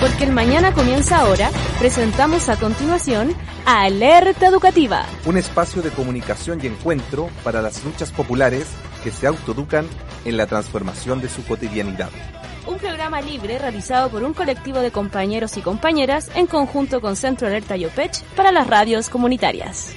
Porque el mañana comienza ahora, presentamos a continuación Alerta Educativa. Un espacio de comunicación y encuentro para las luchas populares que se autoeducan en la transformación de su cotidianidad. Un programa libre realizado por un colectivo de compañeros y compañeras en conjunto con Centro Alerta Yopech para las radios comunitarias.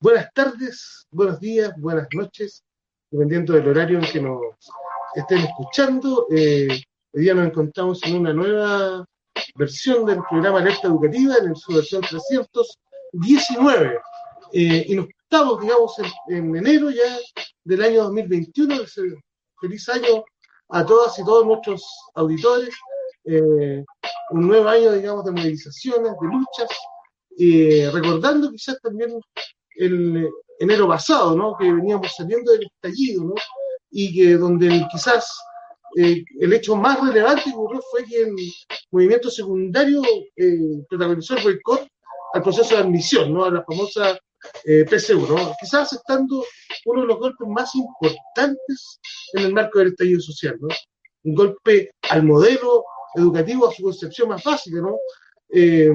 Buenas tardes, buenos días, buenas noches, dependiendo del horario en que nos estén escuchando. Eh, hoy día nos encontramos en una nueva versión del programa Alerta Educativa, en su versión 319. Eh, y nos estamos, digamos, en, enero ya del año 2021. Feliz año a todas y todos nuestros auditores. Eh, un nuevo año, digamos, de movilizaciones, de luchas. recordando quizás también el enero pasado, ¿no? Que veníamos saliendo del estallido, ¿no? Y que donde quizás eh, el hecho más relevante ocurrió fue que el movimiento secundario eh, protagonizó el boicot al proceso de admisión, ¿no? A la famosa eh, PSU, ¿no? Quizás estando uno de los golpes más importantes en el marco del estallido social, ¿no? Un golpe al modelo educativo, a su concepción más básica, ¿no? Eh,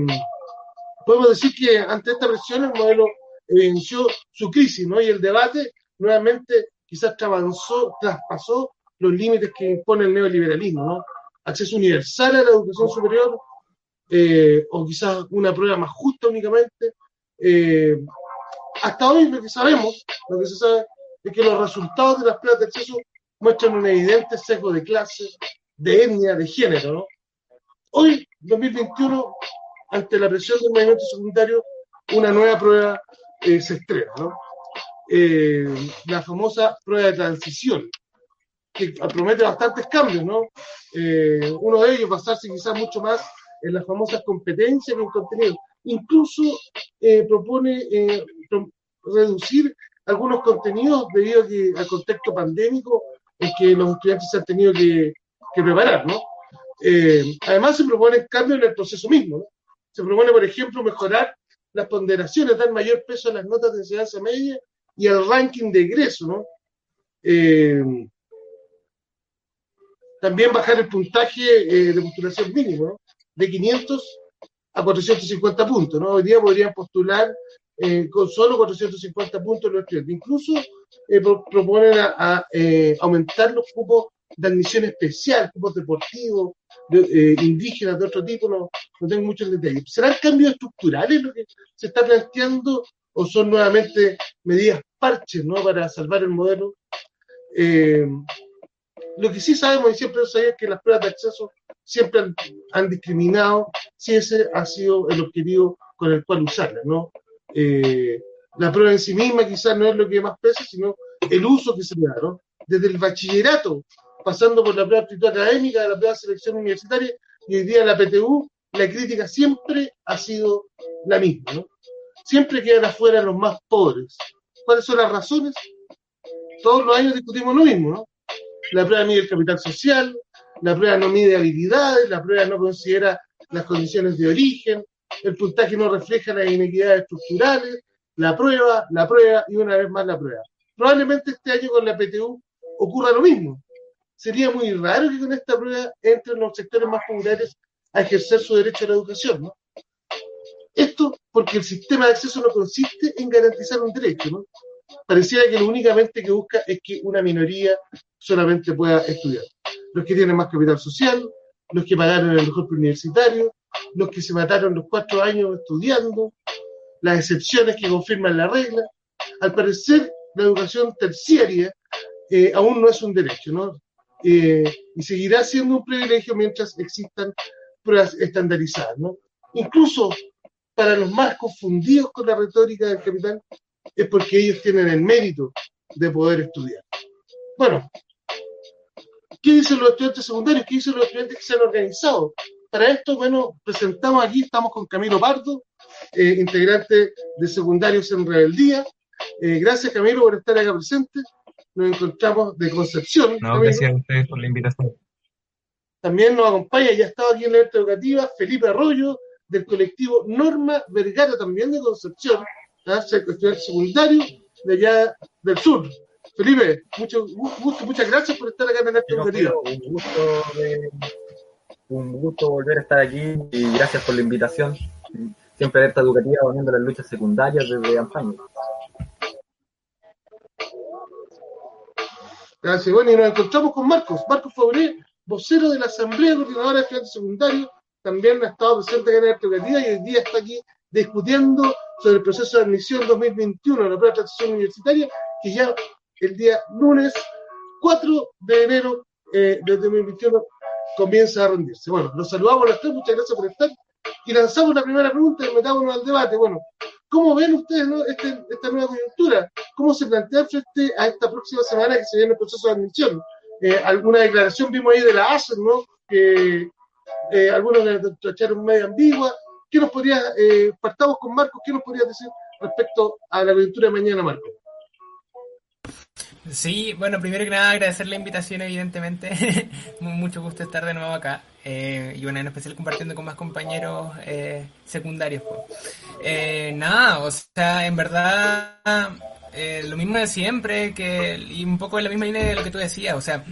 podemos decir que ante esta presión el modelo evidenció su crisis, ¿no? Y el debate nuevamente quizás avanzó, traspasó los límites que impone el neoliberalismo, ¿no? Acceso universal a la educación superior, eh, o quizás una prueba más justa únicamente. Eh, hasta hoy lo que sabemos, lo que se sabe es que los resultados de las pruebas de acceso muestran un evidente sesgo de clase, de etnia, de género, ¿no? Hoy, 2021, ante la presión del movimiento secundario, una nueva prueba eh, se estrena, ¿no? Eh, la famosa prueba de transición, que promete bastantes cambios, ¿no? Eh, uno de ellos basarse quizás mucho más en las famosas competencias que en contenido. Incluso propone reducir algunos contenidos debido a que, al contexto pandémico en que los estudiantes se han tenido que, preparar, ¿no? además se propone cambios en el proceso mismo, ¿no? Se propone, por ejemplo, mejorar las ponderaciones, dan mayor peso a las notas de enseñanza media y al ranking de egreso, ¿no? Eh, también bajar el puntaje eh, de postulación mínimo, ¿no? De 500 a 450 puntos, ¿no? Hoy día podrían postular eh, con solo 450 puntos los estudiantes. Incluso proponen aumentar los cupos de admisión especial, cupos deportivos, eh, indígenas de otro tipo, no, tengo muchos detalles. ¿Serán cambios estructurales lo que se está planteando o son nuevamente medidas parches ¿no? para salvar el modelo? Eh, lo que sí sabemos y siempre sabemos es que las pruebas de acceso siempre han, discriminado si ese ha sido el objetivo con el cual usarlas, ¿no? Eh, la prueba en sí misma quizás no es lo que más pesa, sino el uso que se le da. Desde el bachillerato pasando por la prueba de aptitud académica, la prueba de selección universitaria y hoy día la PTU, la crítica siempre ha sido la misma, ¿no? Siempre quedan afuera los más pobres. ¿Cuáles son las razones? Todos los años discutimos lo mismo, ¿no? La prueba mide el capital social, la prueba no mide habilidades, la prueba no considera las condiciones de origen, el puntaje no refleja las inequidades estructurales, la prueba, la prueba y una vez más la prueba. Probablemente este año con la PTU ocurra lo mismo sería muy raro que con esta prueba entren los sectores más populares a ejercer su derecho a la educación, ¿no? Esto porque el sistema de acceso no consiste en garantizar un derecho, ¿no? Pareciera que lo únicamente que busca es que una minoría solamente pueda estudiar. Los que tienen más capital social, los que pagaron el mejor universitario, los que se mataron los cuatro años estudiando, las excepciones que confirman la regla. Al parecer, la educación terciaria eh, aún no es un derecho, ¿no? Eh, y seguirá siendo un privilegio mientras existan pruebas estandarizadas. ¿no? Incluso para los más confundidos con la retórica del capital, es porque ellos tienen el mérito de poder estudiar. Bueno, ¿qué dicen los estudiantes secundarios? ¿Qué dicen los estudiantes que se han organizado? Para esto, bueno, presentamos aquí, estamos con Camilo Pardo, eh, integrante de Secundarios en Rebeldía. Eh, gracias, Camilo, por estar acá presente nos encontramos de Concepción. No, gracias a ustedes por la invitación. También nos acompaña, ya estaba aquí en la educativa, Felipe Arroyo, del colectivo Norma Vergara, también de Concepción. estudiante secundario de allá del sur. Felipe, mucho gusto, muchas gracias por estar acá en este Un gusto, un gusto volver a estar aquí y gracias por la invitación. Siempre alerta educativa poniendo las luchas secundarias desde Ampaño. Gracias. Bueno, y nos encontramos con Marcos, Marcos Fabré, vocero de la Asamblea Coordinadora de Estudiantes Secundarios, también ha estado presente en la educativa y hoy día está aquí discutiendo sobre el proceso de admisión 2021 de la prueba de transición universitaria, que ya el día lunes 4 de enero eh, de 2021 comienza a rendirse. Bueno, los saludamos a los tres, muchas gracias por estar. Y lanzamos la primera pregunta y metámonos al debate. Bueno, ¿cómo ven ustedes este, esta nueva coyuntura? ¿Cómo se plantea frente a esta próxima semana que se viene el proceso de admisión? Eh, alguna declaración vimos ahí de la ASER, ¿no? Que eh, algunos le echaron medio ambigua. ¿Qué nos podría, eh, partamos con Marcos, qué nos podrías decir respecto a la coyuntura de mañana, Marcos? Sí, bueno, primero que nada agradecer la invitación, evidentemente. Mucho gusto estar de nuevo acá. Eh, y bueno, en especial compartiendo con más compañeros eh, secundarios. Eh, nada, o sea, en verdad, eh, lo mismo de siempre, que y un poco en la misma línea de lo que tú decías, o sea,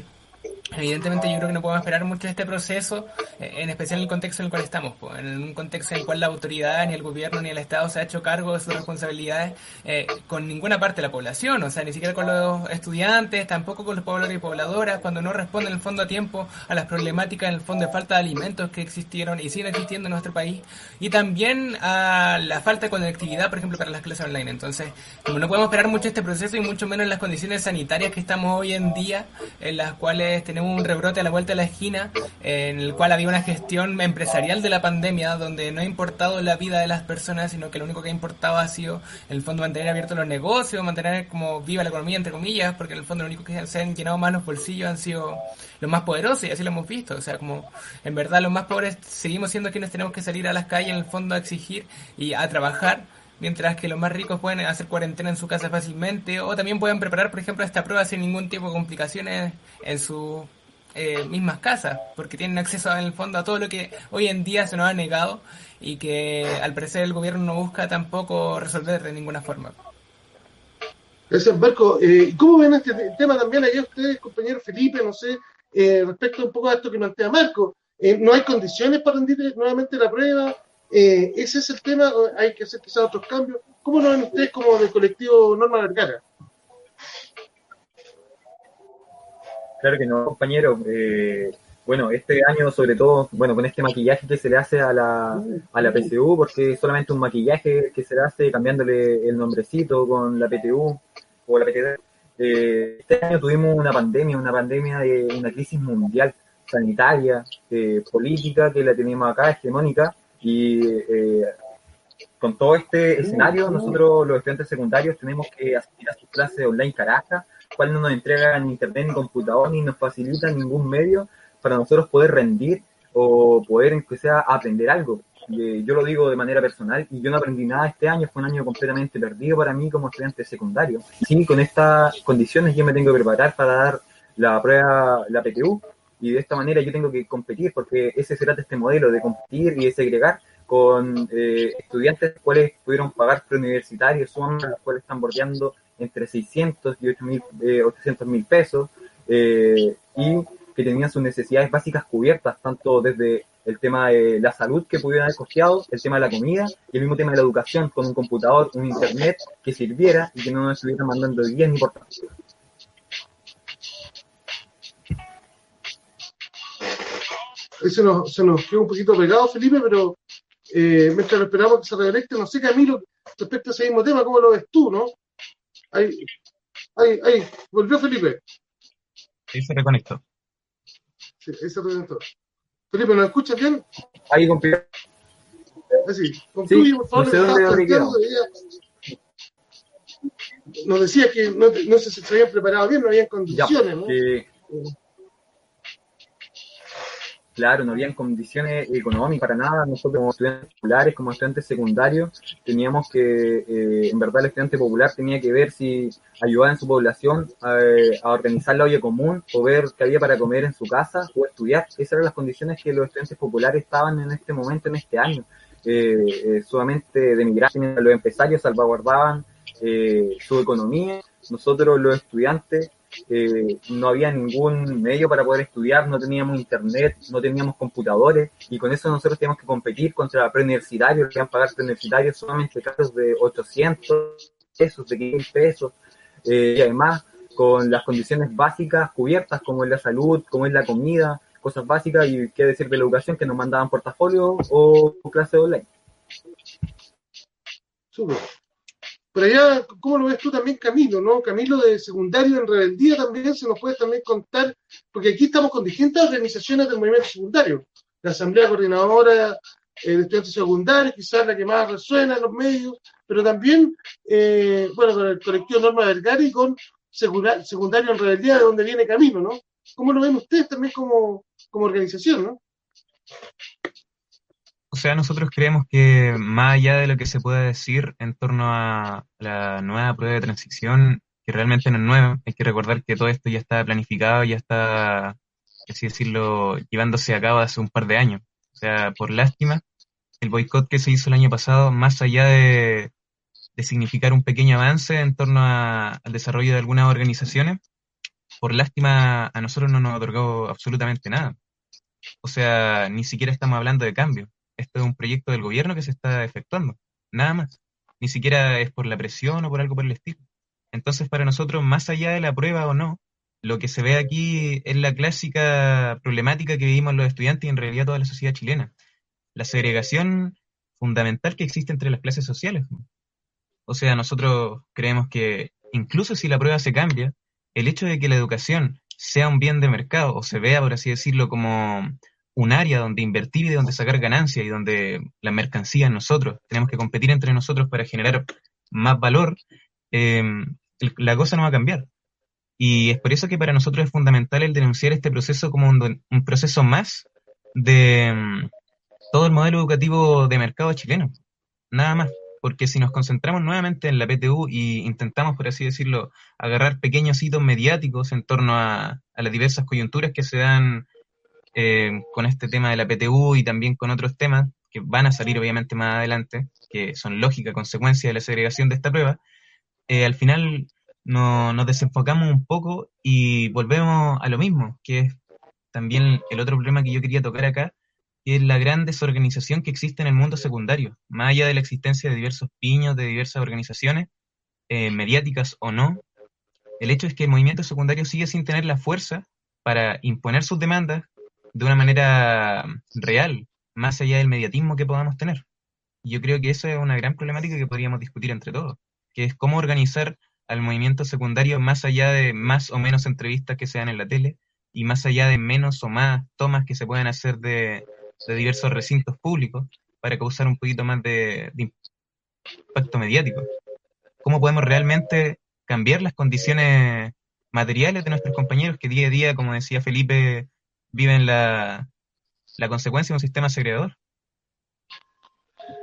Evidentemente yo creo que no podemos esperar mucho de este proceso, eh, en especial en el contexto en el cual estamos, en un contexto en el cual la autoridad, ni el gobierno, ni el Estado se ha hecho cargo de sus responsabilidades eh, con ninguna parte de la población, o sea, ni siquiera con los estudiantes, tampoco con los pobladores y pobladoras, cuando no responden en el fondo a tiempo a las problemáticas en el fondo de falta de alimentos que existieron y siguen existiendo en nuestro país, y también a la falta de conectividad, por ejemplo, para las clases online. Entonces, como no podemos esperar mucho este proceso y mucho menos en las condiciones sanitarias que estamos hoy en día, en las cuales tenemos un rebrote a la vuelta de la esquina, en el cual había una gestión empresarial de la pandemia, donde no ha importado la vida de las personas, sino que lo único que ha importado ha sido, en el fondo, mantener abiertos los negocios, mantener como viva la economía, entre comillas, porque en el fondo lo único que se han llenado más los bolsillos han sido los más poderosos, y así lo hemos visto. O sea, como en verdad los más pobres seguimos siendo quienes tenemos que salir a las calles, en el fondo, a exigir y a trabajar mientras que los más ricos pueden hacer cuarentena en su casa fácilmente o también pueden preparar, por ejemplo, esta prueba sin ningún tipo de complicaciones en sus eh, mismas casas, porque tienen acceso en el fondo a todo lo que hoy en día se nos ha negado y que al parecer el gobierno no busca tampoco resolver de ninguna forma. Gracias, Marco. Eh, ¿Cómo ven este tema también allá ustedes, compañero Felipe, no sé, eh, respecto un poco a esto que plantea Marco? Eh, ¿No hay condiciones para rendir nuevamente la prueba? Eh, ¿Ese es el tema? ¿Hay que hacer quizás otros cambios? ¿Cómo lo ven ustedes como del colectivo Norma Vergara? Claro que no, compañero. Eh, bueno, este año sobre todo, bueno, con este maquillaje que se le hace a la, a la PCU, porque solamente un maquillaje que se le hace cambiándole el nombrecito con la PTU o la PTD. Eh, este año tuvimos una pandemia, una pandemia de una crisis mundial, sanitaria, eh, política, que la tenemos acá, hegemónica, y eh, con todo este escenario, nosotros los estudiantes secundarios tenemos que asistir a sus clases online Caracas, cual no nos entregan internet ni computador ni nos facilitan ningún medio para nosotros poder rendir o poder, aunque sea, aprender algo. Y, yo lo digo de manera personal y yo no aprendí nada este año, fue un año completamente perdido para mí como estudiante secundario. Sí, con estas condiciones yo me tengo que preparar para dar la prueba, la PTU, y de esta manera yo tengo que competir, porque ese será este modelo de competir y de segregar con eh, estudiantes cuales pudieron pagar preuniversitarios, son los cuales están bordeando entre 600 y 800 mil pesos, eh, y que tenían sus necesidades básicas cubiertas, tanto desde el tema de la salud que pudieran haber costeado, el tema de la comida y el mismo tema de la educación, con un computador, un internet que sirviera y que no nos estuvieran mandando guías ni por se nos, se nos quedó un poquito pegado, Felipe, pero eh, mientras esperamos que se reelecte, no sé, Camilo, respecto a ese mismo tema, ¿cómo lo ves tú, no? Ahí, ahí, ahí, volvió Felipe. Ahí se reconectó. Sí, ahí se reconectó. Felipe, ¿nos escuchas bien? Ahí, compi- Así, concluye, Sí, por favor. no sé lo dónde Nos decía que no, no sé si se habían preparado bien, no habían Ya, condiciones, ¿no? que, claro, no habían condiciones económicas para nada. Nosotros como estudiantes populares, como estudiantes secundarios, teníamos que, eh, en verdad el estudiante popular tenía que ver si ayudaba en su población eh, a organizar la olla común o ver qué había para comer en su casa o estudiar. Esas eran las condiciones que los estudiantes populares estaban en este momento, en este año. eh, eh, a los empresarios, salvaguardaban eh, su economía. Nosotros los estudiantes eh, no había ningún medio para poder estudiar, no teníamos internet, no teníamos computadores y con eso nosotros teníamos que competir contra preuniversitarios que iban a pagar preuniversitarios solamente casos de 800 pesos, de 500 pesos eh, y además con las condiciones básicas cubiertas como es la salud, como es la comida, cosas básicas y qué decir de la educación que nos mandaban portafolio o clase online. Súper. Pero allá, ¿cómo lo ves tú también, Camilo? ¿no? Camilo de secundario en rebeldía también se nos puede también contar, porque aquí estamos con distintas organizaciones del movimiento secundario. La Asamblea Coordinadora eh, de Estudiantes Secundarios, quizás la que más resuena en los medios, pero también, eh, bueno, con el colectivo Norma Vergara con Secundario en Rebeldía, de donde viene Camilo, ¿no? ¿Cómo lo ven ustedes también como, como organización, no? O sea, nosotros creemos que más allá de lo que se pueda decir en torno a la nueva prueba de transición, que realmente no es nueva, hay que recordar que todo esto ya está planificado, ya está, así decirlo, llevándose a cabo hace un par de años. O sea, por lástima, el boicot que se hizo el año pasado, más allá de, significar un pequeño avance en torno al desarrollo de algunas organizaciones, por lástima a nosotros no nos otorgó absolutamente nada. O sea, ni siquiera estamos hablando de cambio esto es un proyecto del gobierno que se está efectuando, nada más. Ni siquiera es por la presión o por algo por el estilo. Entonces, para nosotros, más allá de la prueba o no, lo que se ve aquí es la clásica problemática que vivimos los estudiantes y en realidad toda la sociedad chilena. La segregación fundamental que existe entre las clases sociales. O sea, nosotros creemos que incluso si la prueba se cambia, el hecho de que la educación sea un bien de mercado o se vea, por así decirlo, como un área donde invertir y de donde sacar ganancias y donde la mercancía nosotros tenemos que competir entre nosotros para generar más valor, eh, la cosa no va a cambiar. Y es por eso que para nosotros es fundamental el denunciar este proceso como un, un proceso más de mm, todo el modelo educativo de mercado chileno. Nada más. Porque si nos concentramos nuevamente en la PTU y intentamos, por así decirlo, agarrar pequeños hitos mediáticos en torno a las diversas coyunturas que se dan eh, con este tema de la PTU y también con otros temas que van a salir obviamente más adelante, que son lógica consecuencia de la segregación de esta prueba, eh, al final no, nos desenfocamos un poco y volvemos a lo mismo, que es también el otro problema que yo quería tocar acá, que es la gran desorganización que existe en el mundo secundario, más allá de la existencia de diversos piños, de diversas organizaciones, eh, mediáticas o no, el hecho es que el movimiento secundario sigue sin tener la fuerza para imponer sus demandas, de una manera real, más allá del mediatismo que podamos tener. Yo creo que eso es una gran problemática que podríamos discutir entre todos, que es cómo organizar al movimiento secundario más allá de más o menos entrevistas que se dan en la tele y más allá de menos o más tomas que se puedan hacer de, diversos recintos públicos para causar un poquito más de, de impacto mediático. ¿Cómo podemos realmente cambiar las condiciones materiales de nuestros compañeros que día a día, como decía Felipe, viven la, la consecuencia de un sistema segregador.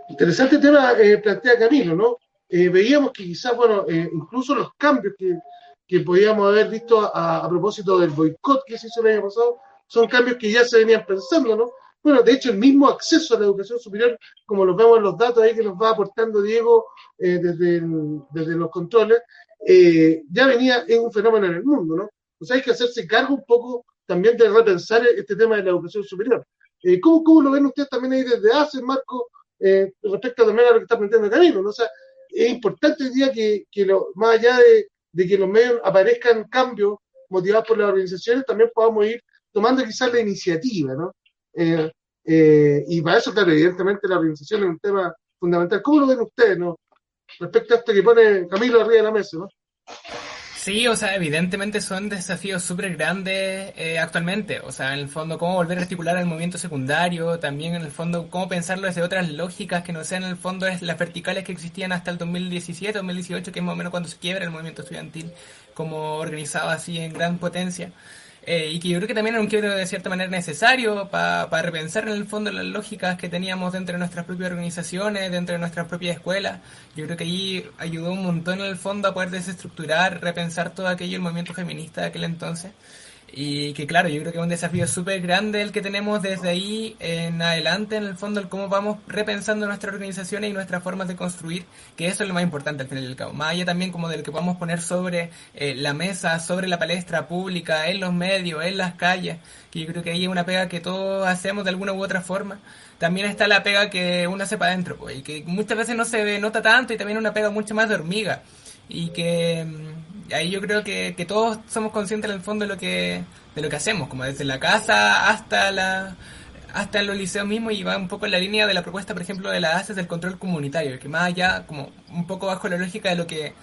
Interesante tema eh, plantea Camilo, ¿no? Eh, veíamos que quizás, bueno, eh, incluso los cambios que, que podíamos haber visto a, propósito del boicot que se hizo el año pasado, son cambios que ya se venían pensando, ¿no? Bueno, de hecho, el mismo acceso a la educación superior, como lo vemos en los datos ahí que nos va aportando Diego eh, desde, desde los controles, ya venía, es un fenómeno en el mundo, ¿no? O sea, hay que hacerse cargo un poco también de repensar este tema de la educación superior. Eh, ¿cómo, ¿cómo, lo ven ustedes también ahí desde hace, Marco, eh, respecto también a lo que está planteando Camilo? ¿no? Sea, es importante hoy día que, que lo, más allá de, de, que los medios aparezcan cambios motivados por las organizaciones, también podamos ir tomando quizás la iniciativa, ¿no? Eh, y para eso, claro, evidentemente la organización es un tema fundamental. ¿Cómo lo ven ustedes, no? Respecto a esto que pone Camilo arriba de la mesa. Sí, o sea, evidentemente son desafíos súper grandes eh, actualmente. O sea, en el fondo, cómo volver a articular el movimiento secundario, también en el fondo, cómo pensarlo desde otras lógicas que no sean en el fondo las verticales que existían hasta el 2017, 2018, que es más o menos cuando se quiebra el movimiento estudiantil, como organizado así en gran potencia. Eh, y que yo creo que también era un quiebre de cierta manera necesario para repensar en el fondo las lógicas que teníamos dentro de nuestras propias organizaciones, dentro de nuestras propias escuelas. Yo creo que allí ayudó un montón en el fondo a poder desestructurar, repensar todo aquello, el movimiento feminista de aquel entonces. Y que claro, yo creo que es un desafío súper grande el que tenemos desde ahí en adelante, en el fondo, el cómo vamos repensando nuestras organizaciones y nuestras formas de construir, que eso es lo más importante al final del cabo. Más allá también como de lo que podamos poner sobre eh, la mesa, sobre la palestra pública, en los medios, en las calles, que yo creo que ahí es una pega que todos hacemos de alguna u otra forma. También está la pega que uno hace para adentro, pues, y que muchas veces no se nota tanto y también una pega mucho más de hormiga. Y que mm, ahí yo creo que, que todos somos conscientes en el fondo de lo que de lo que hacemos, como desde la casa hasta la hasta los liceos mismos y va un poco en la línea de la propuesta, por ejemplo, de la ACES del control comunitario, que más allá, como un poco bajo la lógica de lo que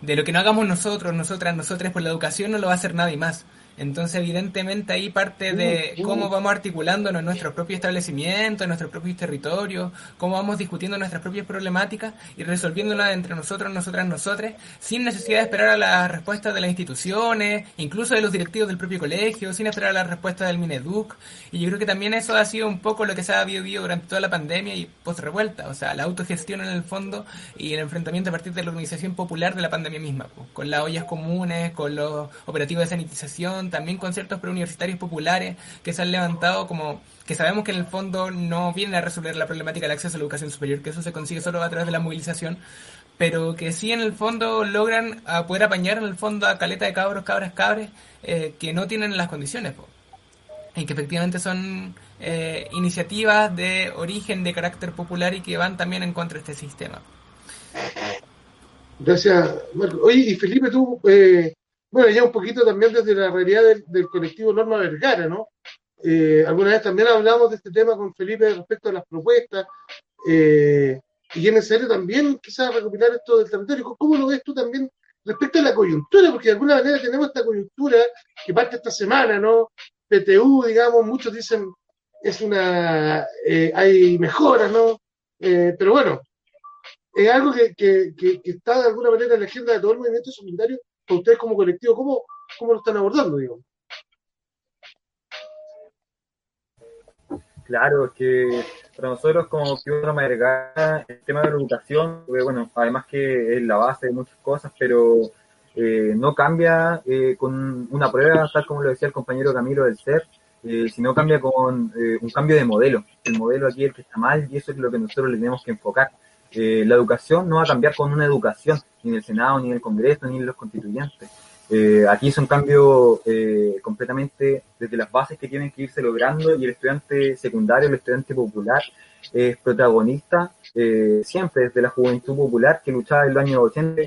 de lo que no hagamos nosotros, nosotras, nosotras por la educación no lo va a hacer nadie más. Entonces, evidentemente, ahí parte de cómo vamos articulándonos en nuestros propios establecimientos, en nuestros propios territorios, cómo vamos discutiendo nuestras propias problemáticas y resolviéndolas entre nosotros, nosotras, nosotros, sin necesidad de esperar a las respuestas de las instituciones, incluso de los directivos del propio colegio, sin esperar a la respuesta del Mineduc. Y yo creo que también eso ha sido un poco lo que se ha vivido durante toda la pandemia y post-revuelta, o sea, la autogestión en el fondo y el enfrentamiento a partir de la organización popular de la pandemia misma, con las ollas comunes, con los operativos de sanitización, también con ciertos preuniversitarios populares que se han levantado como que sabemos que en el fondo no vienen a resolver la problemática del acceso a la educación superior, que eso se consigue solo a través de la movilización, pero que sí en el fondo logran a poder apañar en el fondo a caleta de cabros, cabras, cabres eh, que no tienen las condiciones. Y que efectivamente son eh, iniciativas de origen de carácter popular y que van también en contra de este sistema. Gracias, Marco. Oye, y Felipe, tú eh, bueno, ya un poquito también desde la realidad del, colectivo Norma Vergara, ¿no? Eh, alguna vez también hablamos de este tema con Felipe respecto a las propuestas, eh, y es necesario también quizás recopilar esto del territorio. ¿Cómo lo ves tú también respecto a la coyuntura? Porque de alguna manera tenemos esta coyuntura que parte esta semana, ¿no? PTU, digamos, muchos dicen es una, eh, hay mejoras, ¿no? pero bueno, es algo que, que, que, está de alguna manera en la agenda de todo el movimiento secundario ustedes como colectivo, ¿cómo, cómo lo están abordando, digamos? Claro, que para nosotros como Piedra Vergara, el tema de la educación, bueno, además que es la base de muchas cosas, pero eh, no cambia eh, con una prueba, tal como lo decía el compañero Camilo del CER, eh, sino cambia con un cambio de modelo. El modelo aquí es el que está mal y eso es lo que nosotros le tenemos que enfocar. Eh, la educación no va a cambiar con una educación, ni el Senado, ni el Congreso, ni los constituyentes. Eh, aquí es un cambio eh, completamente desde las bases que tienen que irse logrando y el estudiante secundario, el estudiante popular, es protagonista siempre desde la juventud popular que luchaba en los años 80,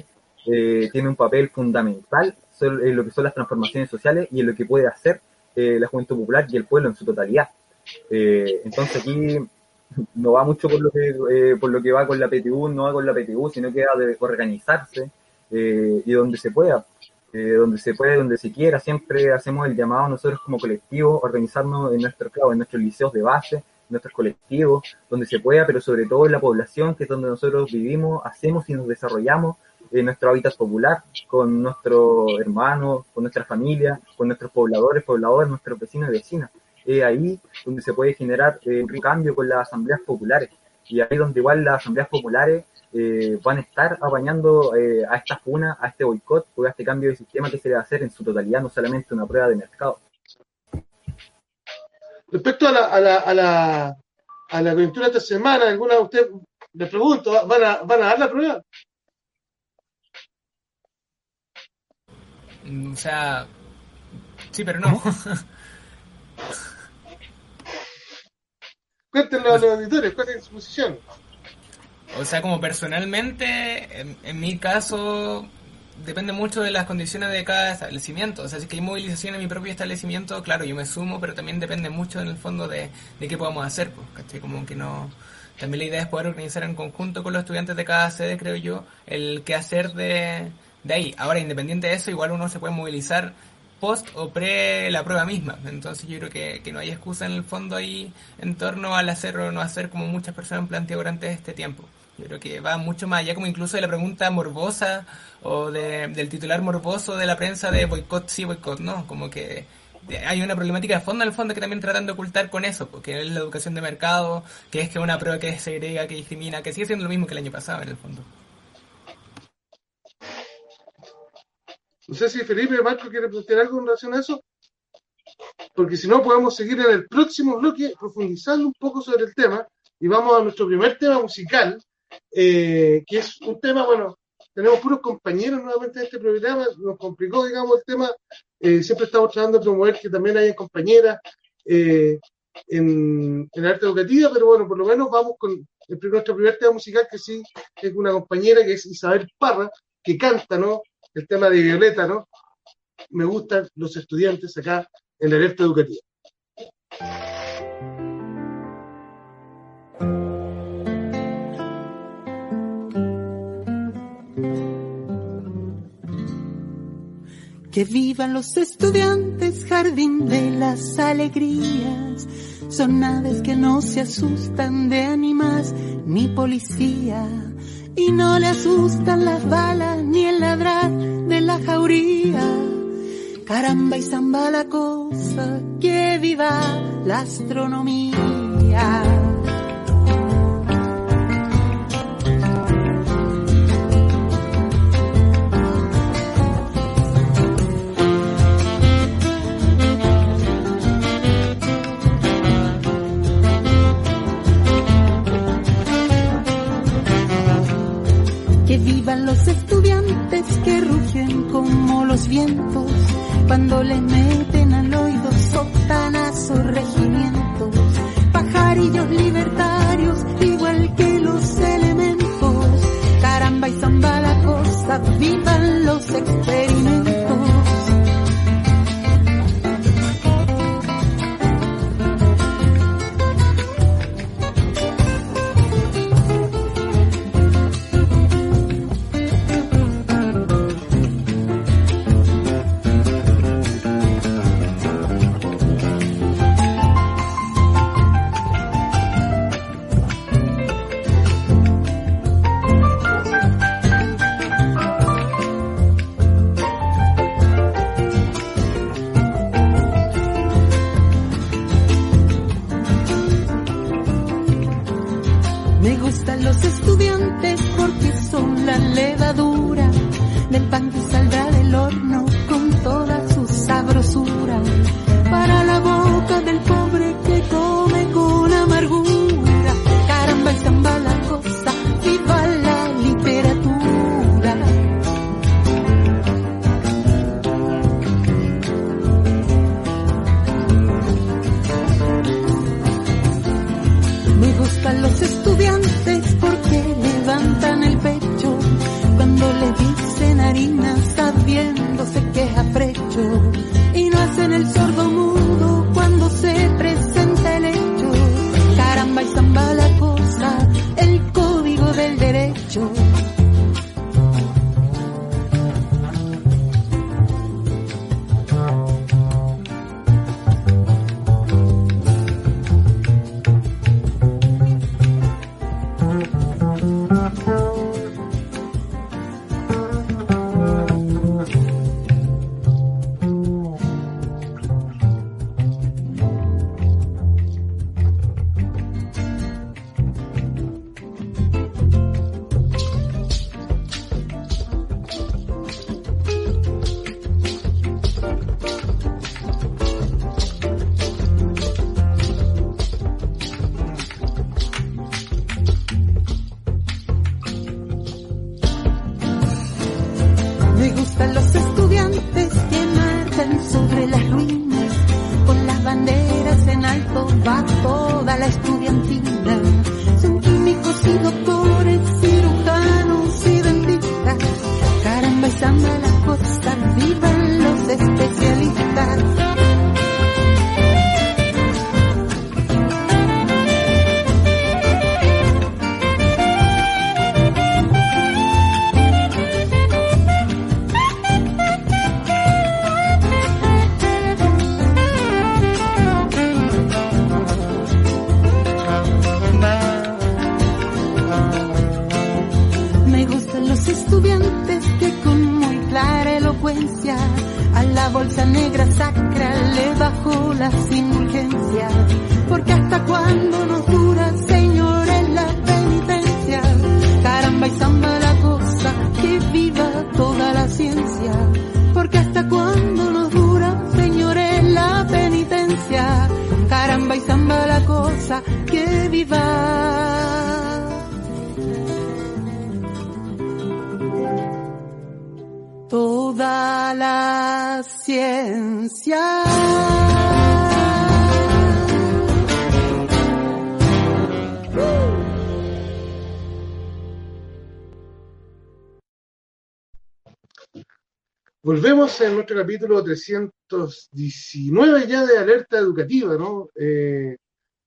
tiene un papel fundamental en lo que son las transformaciones sociales y en lo que puede hacer la juventud popular y el pueblo en su totalidad. entonces aquí no va mucho por lo que eh, por lo que va con la PTU, no va con la PTU, sino que va de organizarse eh, y donde se pueda, eh, donde se puede, donde se quiera, siempre hacemos el llamado nosotros como colectivo, organizarnos en nuestros, en nuestros liceos de base, en nuestros colectivos, donde se pueda, pero sobre todo en la población, que es donde nosotros vivimos, hacemos y nos desarrollamos en nuestro hábitat popular, con nuestros hermanos, con nuestra familia, con nuestros pobladores, pobladores, nuestros vecinos y vecinas es ahí donde se puede generar eh, un cambio con las asambleas populares. Y ahí donde igual las asambleas populares eh, van a estar apañando eh, a esta funa, a este boicot, o a este cambio de sistema que se debe hacer en su totalidad, no solamente una prueba de mercado. Respecto a la, a la, a la, a la coyuntura de esta semana, ¿alguna de ustedes, les pregunto, ¿van a, ¿van a dar la prueba? Mm, o sea, sí, pero no. Cuéntenlo a los auditores, ¿cuál es su posición? O sea, como personalmente, en, mi caso, depende mucho de las condiciones de cada establecimiento. O sea, si hay movilización en mi propio establecimiento, claro, yo me sumo, pero también depende mucho en el fondo de, de qué podamos hacer. Pues, Como que no... También la idea es poder organizar en conjunto con los estudiantes de cada sede, creo yo, el qué hacer de, de ahí. Ahora, independiente de eso, igual uno se puede movilizar post o pre la prueba misma. Entonces yo creo que, que, no hay excusa en el fondo ahí en torno al hacer o no hacer como muchas personas han planteado durante este tiempo. Yo creo que va mucho más allá como incluso de la pregunta morbosa o de, del titular morboso de la prensa de boicot sí, boicot no. Como que hay una problemática de fondo el fondo que también tratan de ocultar con eso, porque es la educación de mercado, que es que una prueba que segrega, que discrimina, que sigue siendo lo mismo que el año pasado en el fondo. No sé si Felipe Marco quiere plantear algo en relación a eso. porque si no podemos seguir en el próximo bloque profundizando un poco sobre el tema y vamos a nuestro primer tema musical, eh, que es un tema, bueno, tenemos puros compañeros nuevamente en este programa, nos complicó, digamos, el tema, eh, siempre estamos tratando de promover que también haya compañeras eh, en, en arte educativa, pero bueno, por lo menos vamos con nuestro primer tema musical, que sí es una compañera que es Isabel Parra, que canta, ¿no? El tema de Violeta, ¿no? Me gustan los estudiantes acá en la alerta educativa. Que vivan los estudiantes, jardín de las alegrías. Son aves que no se asustan de ánimas ni policía. Y no le asustan las balas ni el ladrar de la jauría. Caramba y zamba la cosa, que viva la astronomía. Vivan los estudiantes que rugen como los vientos cuando le meten al oído sotanazos regimientos, pajarillos libertarios igual que los elementos, caramba y zamba la cosa, vivan los experimentos. Volvemos en nuestro capítulo 319 ya de alerta educativa, ¿no? Eh,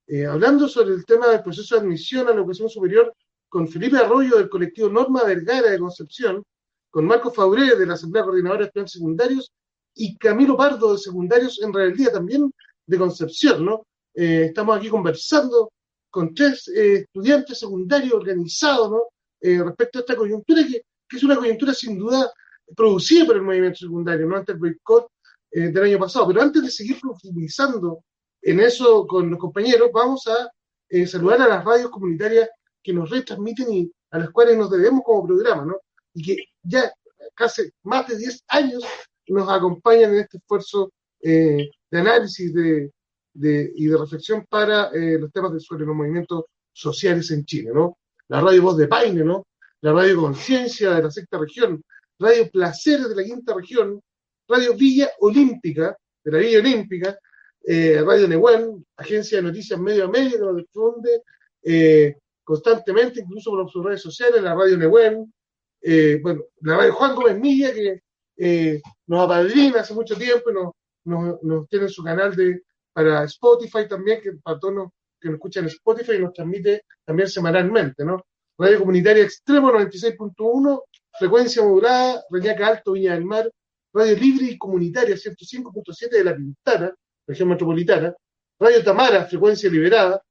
eh, hablando sobre el tema del proceso de admisión a la educación superior con Felipe Arroyo del colectivo Norma Vergara de Concepción, con Marco Fauré de la Asamblea Coordinadora de Estudiantes Secundarios y Camilo Pardo de Secundarios en Rebeldía también de Concepción, ¿no? Eh, estamos aquí conversando con tres estudiantes secundarios organizados, ¿no? respecto a esta coyuntura que, que es una coyuntura sin duda producido por el movimiento secundario, no ante el boicot eh, del año pasado. Pero antes de seguir profundizando en eso con los compañeros, vamos a eh, saludar a las radios comunitarias que nos retransmiten y a las cuales nos debemos como programa, ¿no? Y que ya casi más de 10 años nos acompañan en este esfuerzo eh, de análisis de, de, y de reflexión para los temas de, sobre los movimientos sociales en Chile, ¿no? La radio Voz de Paine, ¿no? La radio Conciencia de la sexta región, Radio Placeres de la quinta región, Radio Villa Olímpica, de la Villa Olímpica, eh, Radio Nehuén, Agencia de Noticias Medio a Medio, que nos difunde eh, constantemente, incluso por sus redes sociales, la Radio Nehuén, eh, bueno, la Radio Juan Gómez Milla, que nos apadrina hace mucho tiempo y nos, nos, tiene su canal de, para Spotify también, que para todos que nos escuchan en Spotify, nos transmite también semanalmente, ¿no? Radio Comunitaria Extremo 96.1 frecuencia modulada, Reñaca Alto, Viña del Mar, Radio Libre y Comunitaria 105.7 de La Pintana, región metropolitana, Radio Tamara, frecuencia liberada,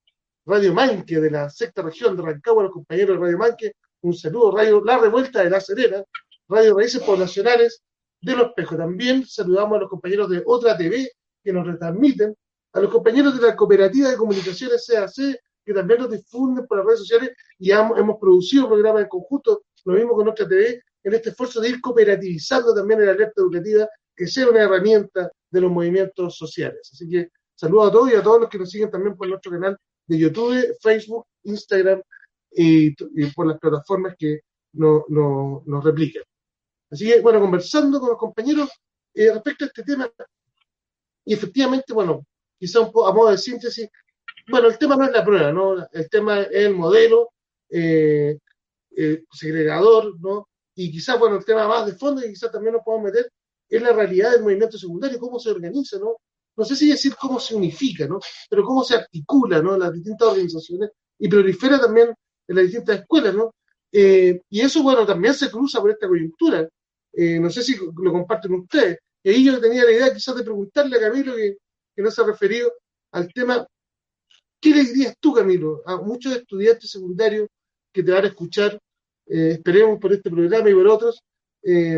Radio Manque de la sexta región de Rancagua, los compañeros de Radio Manque, un saludo, Radio La Revuelta de La Serena, Radio Raíces Poblacionales de Los Pejos. También saludamos a los compañeros de Otra TV que nos retransmiten, a los compañeros de la Cooperativa de Comunicaciones CAC que también nos difunden por las redes sociales y hemos, producido programas en conjunto lo mismo con nuestra TV, en este esfuerzo de ir cooperativizando también la alerta educativa, que sea una herramienta de los movimientos sociales. Así que saludo a todos y a todos los que nos siguen también por nuestro canal de YouTube, Facebook, Instagram y, por las plataformas que nos replican. Así que, bueno, conversando con los compañeros eh, respecto a este tema, y efectivamente, bueno, quizá un poco a modo de síntesis, bueno, el tema no es la prueba, ¿no? El tema es el modelo, eh, eh, segregador, ¿no? Y quizás, bueno, el tema más de fondo y quizás también nos podemos meter es la realidad del movimiento secundario, cómo se organiza, ¿no? No sé si decir cómo se unifica, ¿no? Pero cómo se articula, ¿no? Las distintas organizaciones y prolifera también en las distintas escuelas, ¿no? Eh, y eso, bueno, también se cruza por esta coyuntura. Eh, no sé si lo comparten ustedes. Y ahí yo tenía la idea quizás de preguntarle a Camilo, que, que no se ha referido al tema, ¿qué le dirías tú, Camilo, a muchos estudiantes secundarios que te van a escuchar, eh, esperemos por este programa y por otros, eh,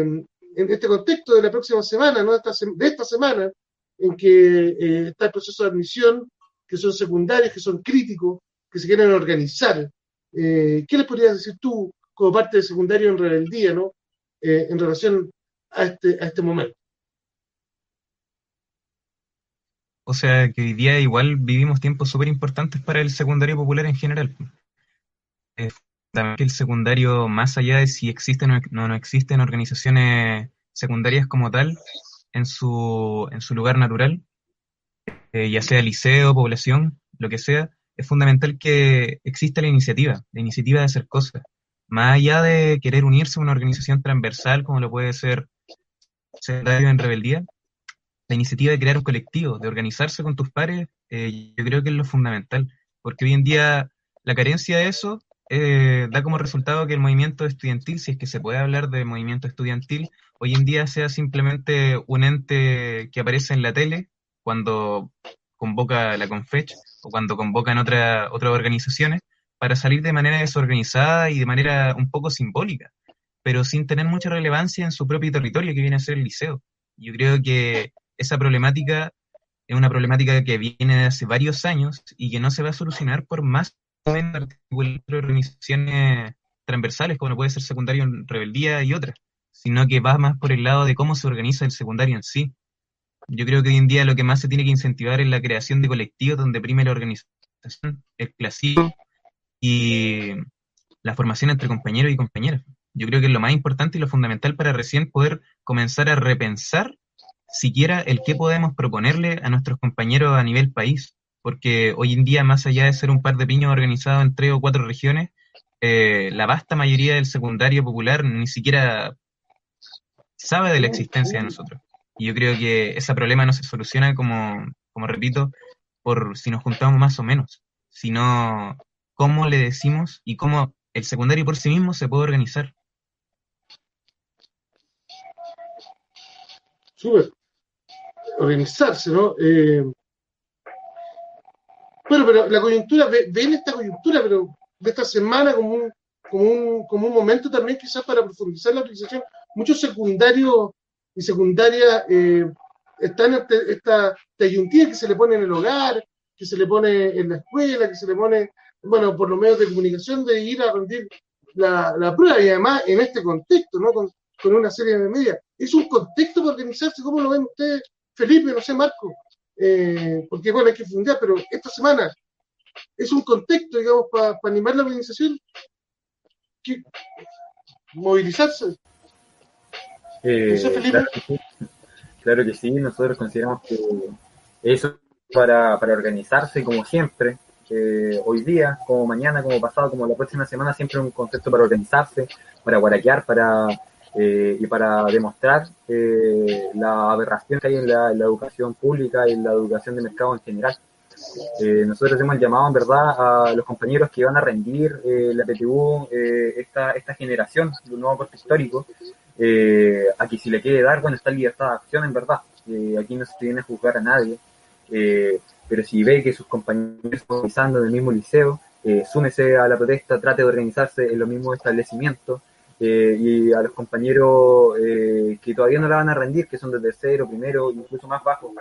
en este contexto de la próxima semana, ¿no? de esta semana, en que eh, está el proceso de admisión, que son secundarios, que son críticos, que se quieren organizar. ¿Qué les podrías decir tú como parte de secundario en rebeldía, ¿no? en relación a este, a este momento? O sea, que hoy día igual vivimos tiempos súper importantes para el secundario popular en general también que el secundario, más allá de si existen o no, existen organizaciones secundarias como tal en su, en su lugar natural, eh, ya sea liceo, población, lo que sea, es fundamental que exista la iniciativa, la iniciativa de hacer cosas. Más allá de querer unirse a una organización transversal como lo puede ser secundario en rebeldía, la iniciativa de crear un colectivo, de organizarse con tus pares, eh, yo creo que es lo fundamental, porque hoy en día la carencia de eso eh, da como resultado que el movimiento estudiantil, si es que se puede hablar de movimiento estudiantil, hoy en día sea simplemente un ente que aparece en la tele cuando convoca la Confech o cuando convocan otra, otras organizaciones para salir de manera desorganizada y de manera un poco simbólica, pero sin tener mucha relevancia en su propio territorio que viene a ser el liceo. Yo creo que esa problemática es una problemática que viene de hace varios años y que no se va a solucionar por más organizaciones transversales, como puede ser secundario en rebeldía y otras, sino que va más por el lado de cómo se organiza el secundario en sí. Yo creo que hoy en día lo que más se tiene que incentivar es la creación de colectivos donde prime la organización, el clásico y la formación entre compañeros y compañeras. yo creo que es lo más importante y lo fundamental para recién poder comenzar a repensar siquiera el qué podemos proponerle a nuestros compañeros a nivel país, porque hoy en día, más allá de ser un par de piños organizados en tres o cuatro regiones, eh, la vasta mayoría del secundario popular ni siquiera sabe de la existencia de nosotros. Y yo creo que ese problema no se soluciona, como, como repito, por si nos juntamos más o menos, sino cómo le decimos y cómo el secundario por sí mismo se puede organizar. Súper. Organizarse, ¿no? Eh, bueno, pero la coyuntura, ven esta coyuntura, pero de esta semana como un, como un, como un momento también quizás para profundizar la organización. Muchos secundarios y secundarias eh, están en esta disyuntiva que se le pone en el hogar, que se le pone en la escuela, que se le pone, bueno, por los medios de comunicación de ir a rendir la, la prueba y además en este contexto, ¿no? Con, con una serie de medidas. Es un contexto para organizarse, ¿cómo lo ven ustedes, Felipe, no sé, Marco? Eh, porque bueno, hay que fundar, pero esta semana es un contexto, digamos, para animar la organización, que, movilizarse. Eh, claro, que sí, nosotros consideramos que eso para, para organizarse como siempre, hoy día, como mañana, como pasado, como la próxima semana, siempre un concepto para organizarse, para guaraquear, para eh, y para demostrar eh, la aberración que hay en la, educación pública y en la educación de mercado en general. Eh, nosotros hemos llamado en verdad a los compañeros que van a rendir la PTU, esta, esta generación de un nuevo corte histórico, a que si le quiere dar, bueno, está libertad de acción en verdad. aquí no se viene a juzgar a nadie, pero si ve que sus compañeros están organizando en el mismo liceo, súmese a la protesta, trate de organizarse en los mismos establecimientos, eh, y a los compañeros eh, que todavía no la van a rendir, que son de tercero, primero, incluso más bajo,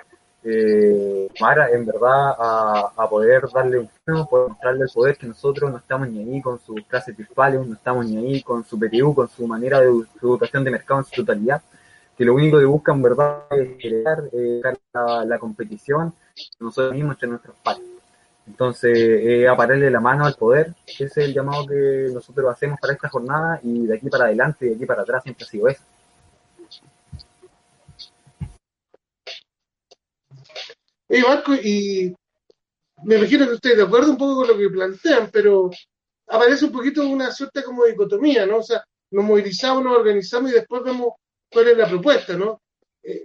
eh, para en verdad a, poder darle un poder mostrarle el poder que nosotros no estamos ni ahí con sus clases virtuales, no estamos ni ahí con su PTU, con su manera de su educación de mercado en su totalidad, que lo único que buscan verdad es crear la, la competición nosotros mismos entre nuestros pares. Entonces, eh, la mano al poder, ese es el llamado que nosotros hacemos para esta jornada y de aquí para adelante, de aquí para atrás siempre ha sido eso. Hey Marco, y me imagino que ustedes de acuerdo un poco con lo que plantean, pero aparece un poquito una suerte como dicotomía, ¿no? O sea, nos movilizamos, nos organizamos y después vemos cuál es la propuesta, ¿no? Eh,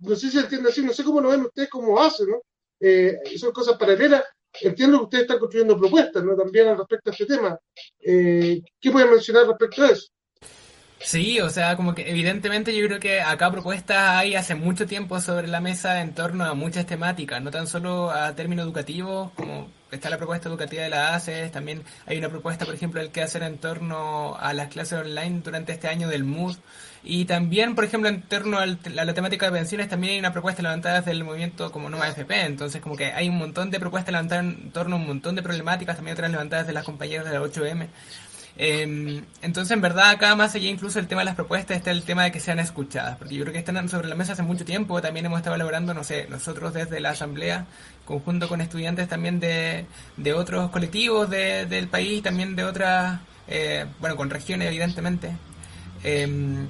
no sé si entiende así, no sé cómo lo ven ustedes, cómo hacen, ¿no? Eh, son cosas paralelas. Entiendo que ustedes están construyendo propuestas ¿no? también al respecto a este tema. Eh, ¿Qué pueden mencionar respecto a eso? Sí, o sea, como que evidentemente yo creo que acá propuestas hay hace mucho tiempo sobre la mesa en torno a muchas temáticas, no tan solo a términos educativos, como está la propuesta educativa de la ACES, también hay una propuesta, por ejemplo, el que hacer en torno a las clases online durante este año del MOOC, y también, por ejemplo, en torno a la, temática de pensiones, también hay una propuesta levantada desde el movimiento como Nueva FP. Entonces, como que hay un montón de propuestas levantadas en torno a un montón de problemáticas, también otras levantadas de las compañeras de la 8M. Em, entonces, en verdad, acá más allá incluso el tema de las propuestas está el tema de que sean escuchadas, porque yo creo que están sobre la mesa hace mucho tiempo. También hemos estado elaborando, no sé, nosotros desde la Asamblea, conjunto con estudiantes también de, de otros colectivos de, del país, también de otras, eh, bueno, con regiones, evidentemente. Eh,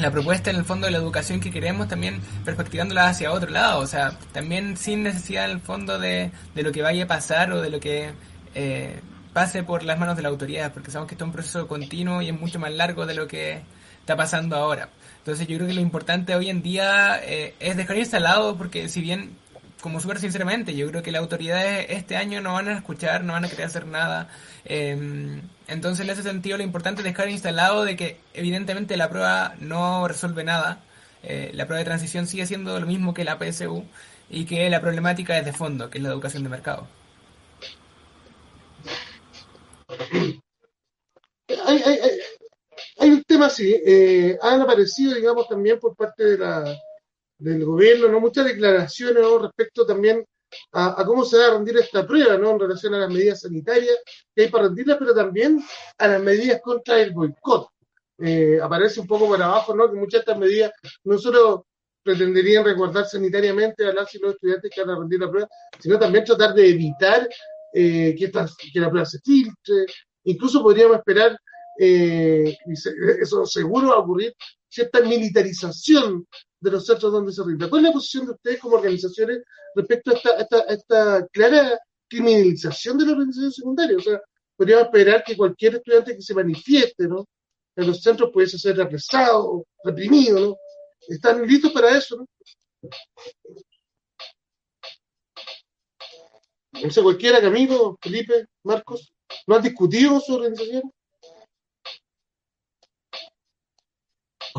la propuesta en el fondo de la educación que queremos también perspectivándola hacia otro lado, o sea, también sin necesidad en el fondo de, de lo que vaya a pasar o de lo que eh, pase por las manos de la autoridad, porque sabemos que esto es un proceso continuo y es mucho más largo de lo que está pasando ahora. Entonces yo creo que lo importante hoy en día eh, es dejar instalado, porque si bien, como súper sinceramente, yo creo que las autoridades este año no van a escuchar, no van a querer hacer nada. Eh, entonces, en ese sentido, lo importante es dejar instalado de que evidentemente la prueba no resuelve nada. Eh, la prueba de transición sigue siendo lo mismo que la PSU y que la problemática es de fondo, que es la educación de mercado. Hay, un tema así, eh, han aparecido, digamos, también por parte de la, del gobierno, ¿no? Muchas declaraciones respecto también a, cómo se va a rendir esta prueba, ¿no? En relación a las medidas sanitarias que hay para rendirla, pero también a las medidas contra el boicot. Eh, aparece un poco por abajo, ¿no? Que muchas de estas medidas no solo pretenderían recordar sanitariamente a las y los estudiantes que van a rendir la prueba, sino también tratar de evitar eh, que, esta, que la prueba se filtre. Incluso podríamos esperar eh, eso seguro va a ocurrir, cierta militarización de los centros donde se rinde. ¿Cuál es la posición de ustedes como organizaciones respecto a esta, clara criminalización de la organización secundaria? O sea, podríamos esperar que cualquier estudiante que se manifieste ¿no? en los centros pudiese ser represado, reprimido, ¿no? ¿Están listos para eso? ¿no? No sé, cualquiera, Camilo, Felipe, Marcos, ¿no han discutido su organización?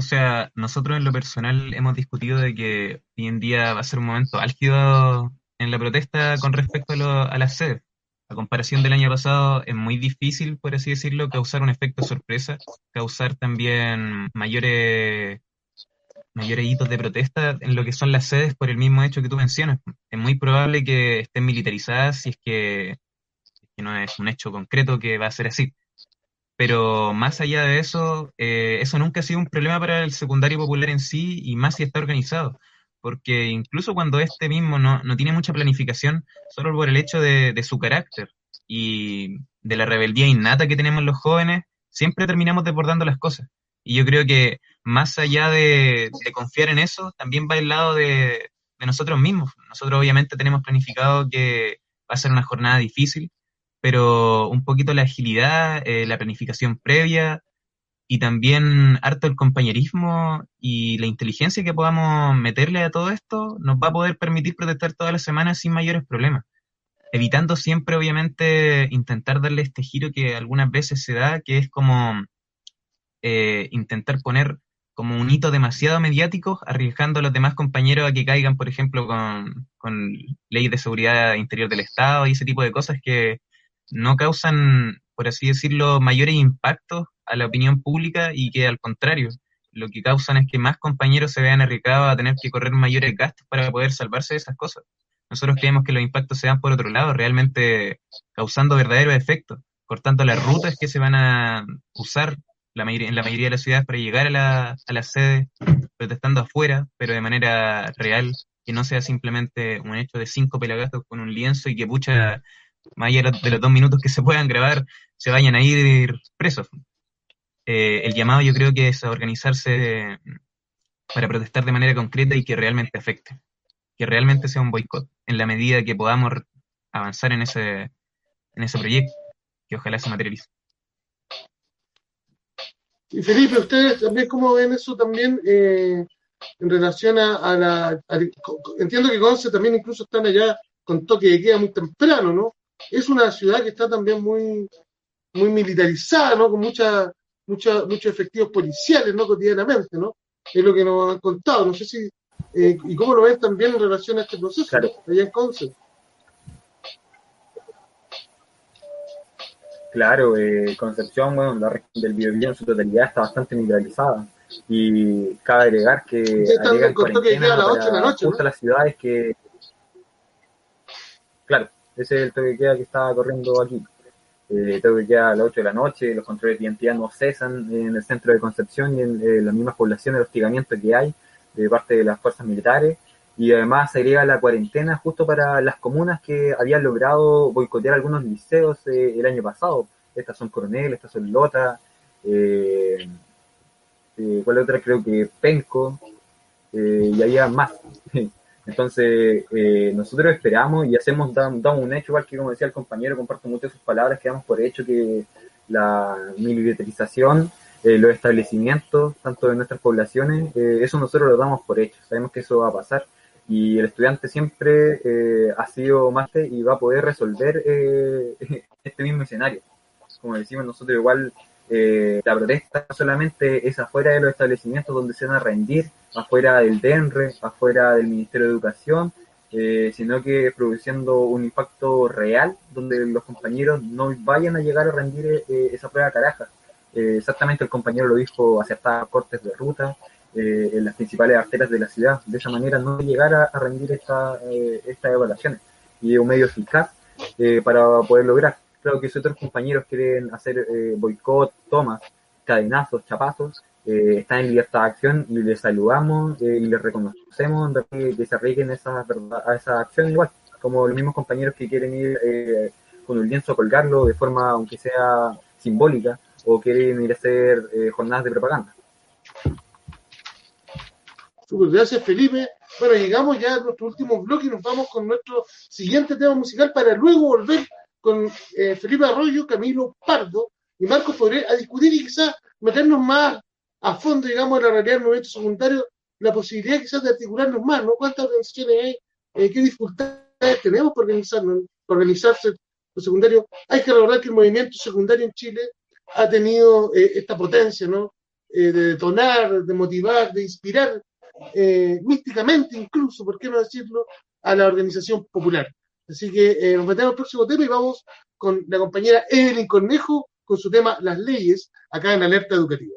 O sea, nosotros en lo personal hemos discutido de que hoy en día va a ser un momento álgido en la protesta con respecto a, lo, a las sedes. A comparación del año pasado, es muy difícil, por así decirlo, causar un efecto sorpresa, causar también mayores, mayores hitos de protesta en lo que son las sedes por el mismo hecho que tú mencionas. Es muy probable que estén militarizadas si es que, no es un hecho concreto que va a ser así. Pero más allá de eso, eh, eso nunca ha sido un problema para el secundario popular en sí y más si está organizado. Porque incluso cuando este mismo no, no tiene mucha planificación, solo por el hecho de, de, su carácter y de la rebeldía innata que tenemos los jóvenes, siempre terminamos desbordando las cosas. Y yo creo que más allá de, de confiar en eso, también va el lado de, de nosotros mismos. Nosotros obviamente tenemos planificado que va a ser una jornada difícil, pero un poquito la agilidad, eh, la planificación previa y también harto el compañerismo y la inteligencia que podamos meterle a todo esto nos va a poder permitir protestar todas las semanas sin mayores problemas. Evitando siempre, obviamente, intentar darle este giro que algunas veces se da, que es como eh, intentar poner como un hito demasiado mediático, arriesgando a los demás compañeros a que caigan, por ejemplo, con, con leyes de seguridad interior del Estado y ese tipo de cosas que no causan, por así decirlo, mayores impactos a la opinión pública y que al contrario, lo que causan es que más compañeros se vean arriesgados a tener que correr mayores gastos para poder salvarse de esas cosas. Nosotros creemos que los impactos se dan por otro lado, realmente causando verdaderos efectos, cortando las rutas que se van a usar en la mayoría de las ciudades para llegar a la, a la sede, protestando afuera, pero de manera real, que no sea simplemente un hecho de cinco pelagatos con un lienzo y que pucha más allá de los dos minutos que se puedan grabar, se vayan a ir presos. Eh, el llamado yo creo que es a organizarse para protestar de manera concreta y que realmente afecte, que realmente sea un boicot, en la medida que podamos avanzar en ese, en ese proyecto, que ojalá se materialice. Y Felipe, ¿ustedes también cómo ven eso también eh, en relación a, la... Entiendo que Conce también incluso están allá con toque de queda muy temprano, ¿no? Es una ciudad que está también muy, muy militarizada, ¿no? Con mucha, mucha, muchos efectivos policiales, ¿no? Cotidianamente, ¿no? Es lo que nos han contado. No sé si, eh, y cómo lo ven también en relación a este proceso, claro. allá en Conce. Claro, eh, Concepción, bueno, la región del Biobío en su totalidad está bastante militarizada. Y cabe agregar que agregan cuarentena a las 8 de la noche, justo ¿no? las ciudades que... Claro, ese es el toque queda que está corriendo aquí. Eh, toque queda a las 8 de la noche, los controles de identidad no cesan en el centro de Concepción y en eh, las mismas poblaciones de hostigamiento que hay de parte de las fuerzas militares. Y además se agrega la cuarentena justo para las comunas que habían logrado boicotear algunos liceos eh, el año pasado. Estas son Coronel, estas son Lota, eh, eh, ¿cuál otra? Creo que Penco, eh, y había más. Entonces, eh, nosotros esperamos y hacemos, damos, un hecho, igual que como decía el compañero, comparto mucho sus palabras, que damos por hecho que la militarización, eh, los establecimientos, tanto de nuestras poblaciones, eh, eso nosotros lo damos por hecho, sabemos que eso va a pasar y el estudiante siempre eh, ha sido máster y va a poder resolver este mismo escenario. Como decimos nosotros igual, eh, la protesta solamente es afuera de los establecimientos donde se van a rendir, afuera del DENRE, afuera del Ministerio de Educación, eh, sino que produciendo un impacto real donde los compañeros no vayan a llegar a rendir eh, esa prueba caraja. Eh, exactamente el compañero lo dijo, acertar cortes de ruta en las principales arterias de la ciudad. De esa manera no llegar a, rendir esta, estas evaluaciones. Y un medio eficaz para poder lograr creo que si otros compañeros quieren hacer eh, boicot, tomas, cadenazos, chapazos, eh, están en libertad de acción y les saludamos eh, y les reconocemos que, que se arriesguen a esa acción igual, como los mismos compañeros que quieren ir con un lienzo a colgarlo de forma, aunque sea simbólica, o quieren ir a hacer eh, jornadas de propaganda. Super, gracias Felipe. Bueno, llegamos ya a nuestro último bloque y nos vamos con nuestro siguiente tema musical para luego volver con eh, Felipe Arroyo, Camilo Pardo y Marcos Pobre a discutir y quizás meternos más a fondo, digamos, en la realidad del movimiento secundario, la posibilidad quizás de articularnos más, ¿no? ¿Cuántas organizaciones hay? Eh, ¿Qué dificultades tenemos para organizarnos, para organizarse los secundarios? Hay que recordar que el movimiento secundario en Chile ha tenido eh, esta potencia, ¿no? de detonar, de motivar, de inspirar eh, místicamente incluso, ¿por qué no decirlo?, a la organización popular. Así que eh, nos metemos al próximo tema y vamos con la compañera Evelyn Cornejo con su tema Las leyes, acá en Alerta Educativa.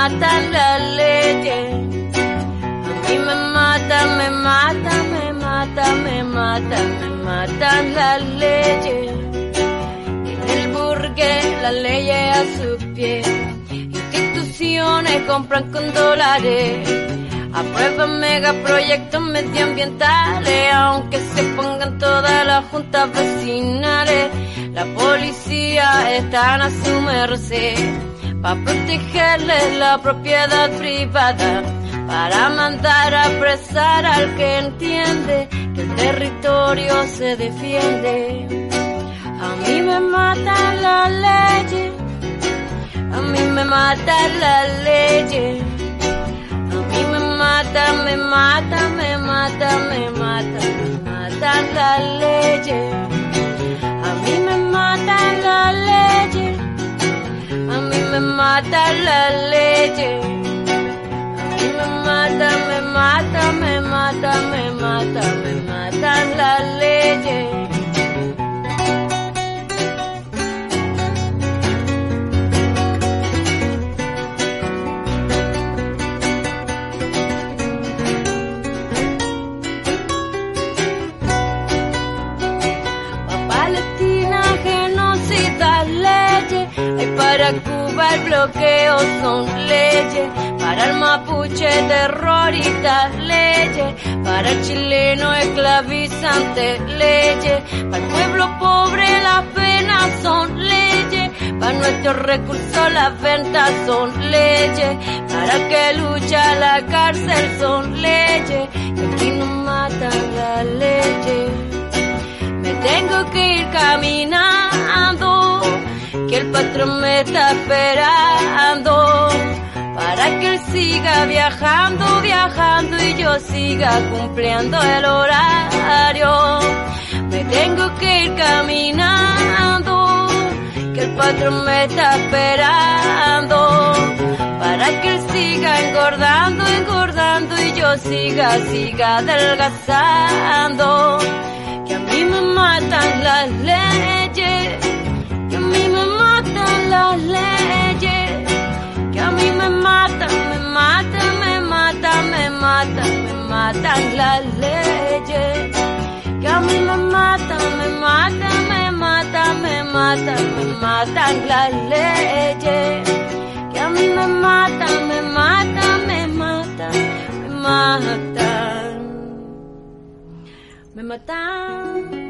Matan las leyes. A mí me mata, me mata, me mata, me mata, me matan las leyes. En el burgués las leyes a su pie. Instituciones compran con dólares Aprueban megaproyectos medioambientales, aunque se pongan todas las juntas vecinales. La policía está a su merced para protegerles la propiedad privada, para mandar a apresar al que entiende que el territorio se defiende. A mí me matan las leyes, a mí me matan las leyes mata, me mata, me mata, me mata, me matan las leyes. A mí me matan las leyes. A mí me matan las leyes. A mí me mata, me mata, me mata, me mata, me matan las leyes. para Cuba el bloqueo son leyes, para el mapuche terroristas leyes, para el chileno esclavizante leyes, para el pueblo pobre las penas son leyes, para nuestros recursos las ventas son leyes, para que lucha la cárcel son leyes, y aquí nos matan las leyes. Me tengo que ir caminando que el patrón me está esperando para que él siga viajando, viajando y yo siga cumpliendo el horario. Me tengo que ir caminando, que el patrón me está esperando para que él siga engordando, engordando y yo siga, siga adelgazando. Que a mí me matan las leyes las leyes que a mí me matan, me matan, me matan, me matan, me matan las leyes que a mí me matan, me matan, me matan, me matan, me matan las leyes que a mí me matan, me matan, me matan, me matan, me matan.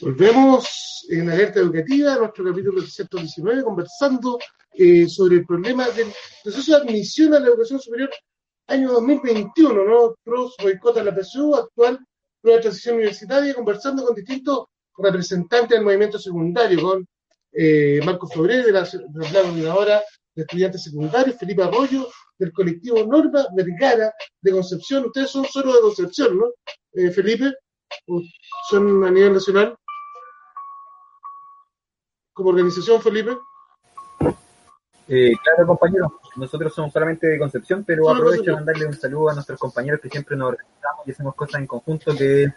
Volvemos en alerta educativa, nuestro capítulo 319, conversando eh, sobre el problema del proceso de admisión a la educación superior año 2021, ¿no? Pros boicota la PSU, actual de transición universitaria, conversando con distintos representantes del movimiento secundario, con eh, Marco de la, de de Estudiantes Secundarios, Felipe Arroyo, del colectivo Norma Vergara de Concepción. Ustedes son solo de Concepción, ¿no? Eh, Felipe, son a nivel nacional. como organización, Felipe? Eh, claro, compañero, nosotros somos solamente de Concepción, pero aprovecho de mandarle un saludo a nuestros compañeros que siempre nos organizamos y hacemos cosas en conjunto, que es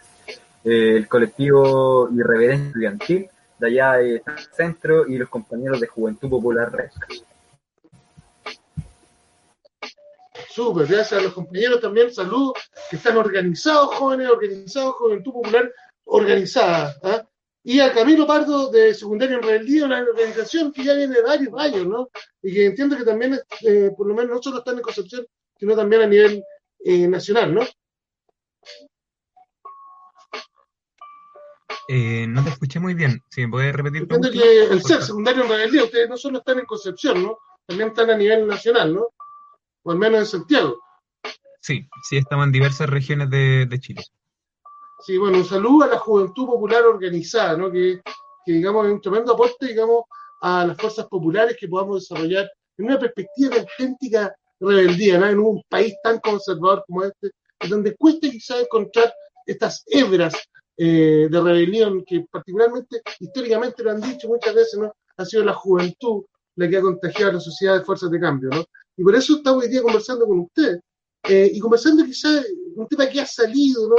eh, el colectivo Irreverencia Estudiantil, de allá de Centro, y los compañeros de Juventud Popular Red. Súper, gracias a los compañeros también, saludos, que están organizados, jóvenes, organizados, Juventud Popular organizada. ¿ah? Y a Camilo Pardo de Secundario en Rebeldía, una organización que ya viene de varios años, ¿no? Y que entiendo que también, eh, por lo menos, no solo están en Concepción, sino también a nivel eh, nacional, ¿no? Eh, no te escuché muy bien. Si me puedes repetir Entiendo que el favor. secundario en Rebeldía, ustedes no solo están en Concepción, ¿no? También están a nivel nacional, ¿no? O al menos en Santiago. Sí, sí, estamos en diversas regiones de, de Chile. Sí, bueno, un saludo a la juventud popular organizada, ¿no? Que, que, digamos, es un tremendo aporte, digamos, a las fuerzas populares que podamos desarrollar en una perspectiva de auténtica rebeldía, ¿no? En un país tan conservador como este, donde cuesta quizás encontrar estas hebras eh, de rebelión que particularmente, históricamente lo han dicho muchas veces, ¿no? Ha sido la juventud la que ha contagiado a la sociedad de fuerzas de cambio, ¿no? Y por eso estamos hoy día conversando con ustedes. Eh, y conversando quizás un tema que ha salido, ¿no?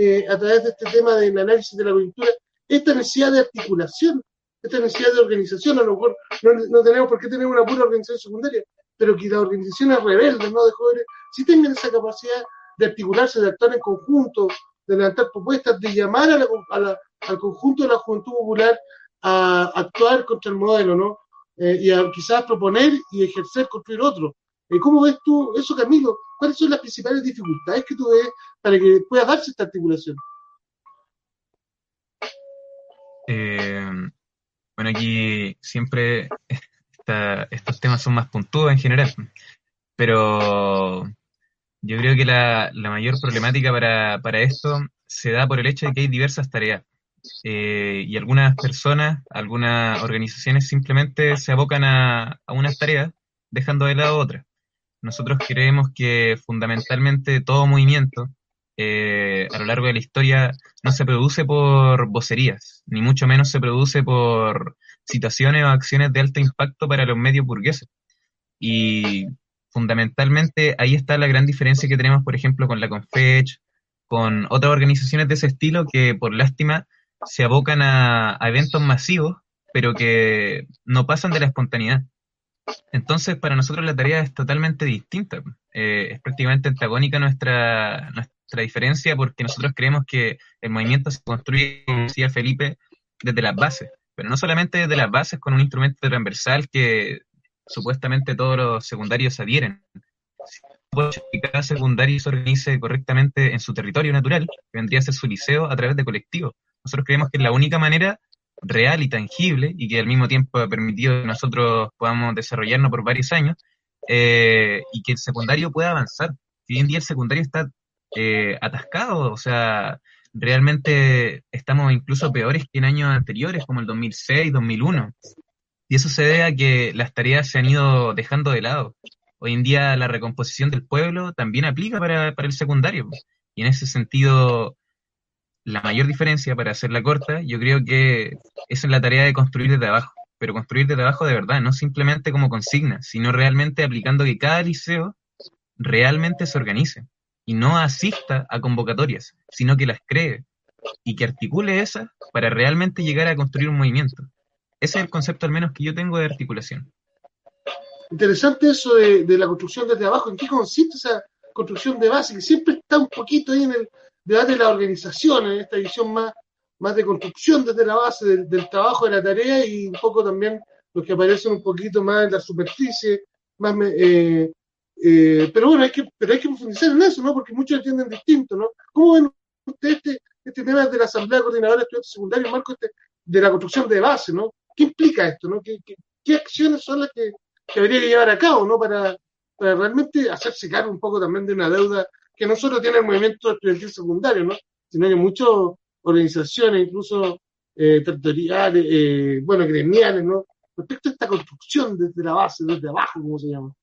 Eh, a través de este tema del análisis de la coyuntura, esta necesidad de articulación, esta necesidad de organización, a lo mejor no, no tenemos por qué tener una pura organización secundaria, pero que las organizaciones rebeldes, ¿no? De jóvenes, sí tengan esa capacidad de articularse, de actuar en conjunto, de levantar propuestas, de llamar a la- al conjunto de la juventud popular a actuar contra el modelo, ¿no? Eh, y a quizás proponer y ejercer, construir otro. Eh, ¿Cómo ves tú eso, Camilo? ¿Cuáles son las principales dificultades que tú ves para que pueda darse esta articulación? Eh, bueno, aquí siempre estos temas son más puntudos en general, pero yo creo que la, la mayor problemática para, para esto se da por el hecho de que hay diversas tareas. Eh, y algunas personas, algunas organizaciones simplemente se abocan a, a unas tareas dejando de lado otras. Nosotros creemos que fundamentalmente todo movimiento eh, a lo largo de la historia no se produce por vocerías, ni mucho menos se produce por situaciones o acciones de alto impacto para los medios burgueses. Y fundamentalmente ahí está la gran diferencia que tenemos, por ejemplo, con la Confech, con otras organizaciones de ese estilo que, por lástima, se abocan a, a eventos masivos, pero que no pasan de la espontaneidad. Entonces, para nosotros la tarea es totalmente distinta. Eh, es prácticamente antagónica nuestra, nuestra diferencia porque nosotros creemos que el movimiento se construye, como decía Felipe, desde las bases, pero no solamente desde las bases con un instrumento transversal que supuestamente todos los secundarios adhieren, que cada secundario se organice correctamente en su territorio natural, que vendría a ser su liceo, a través de colectivos. Nosotros creemos que es la única manera real y tangible y que al mismo tiempo ha permitido que nosotros podamos desarrollarnos por varios años eh, y que el secundario pueda avanzar. Si hoy en día el secundario está eh, atascado, o sea, realmente estamos incluso peores que en años anteriores, como el 2006, 2001. Y eso se debe a que las tareas se han ido dejando de lado. Hoy en día la recomposición del pueblo también aplica para, para el secundario. Y en ese sentido, la mayor diferencia, para hacerla corta, yo creo que es la tarea de construir desde abajo. Pero construir desde abajo de verdad, no simplemente como consigna, sino realmente aplicando que cada liceo realmente se organice y no asista a convocatorias, sino que las cree y que articule esas para realmente llegar a construir un movimiento. Ese es el concepto al menos que yo tengo de articulación. Interesante eso de, de la construcción desde abajo. ¿En qué consiste esa construcción de base? Que siempre está un poquito ahí en el debate de la organización, en esta visión más, más de construcción desde la base, del, trabajo de la tarea y un poco también los que aparecen un poquito más en la superficie, más eh, eh, pero bueno, hay que, pero hay que profundizar en eso, ¿no? Porque muchos entienden distinto, ¿no? ¿Cómo ven ustedes este, este tema de la Asamblea Coordinadora de Estudiantes Secundarios, Marco, este, de la construcción de base, ¿no? ¿Qué implica esto, no? ¿Qué, qué, qué acciones son las que, que habría que llevar a cabo, ¿no? Para, para realmente hacerse cargo un poco también de una deuda que no solo tiene el movimiento estudiantil secundario, ¿no? Sino que muchas organizaciones, incluso eh, territoriales, eh, bueno, gremiales, ¿no? Respecto a esta construcción desde la base, desde abajo, como se llama.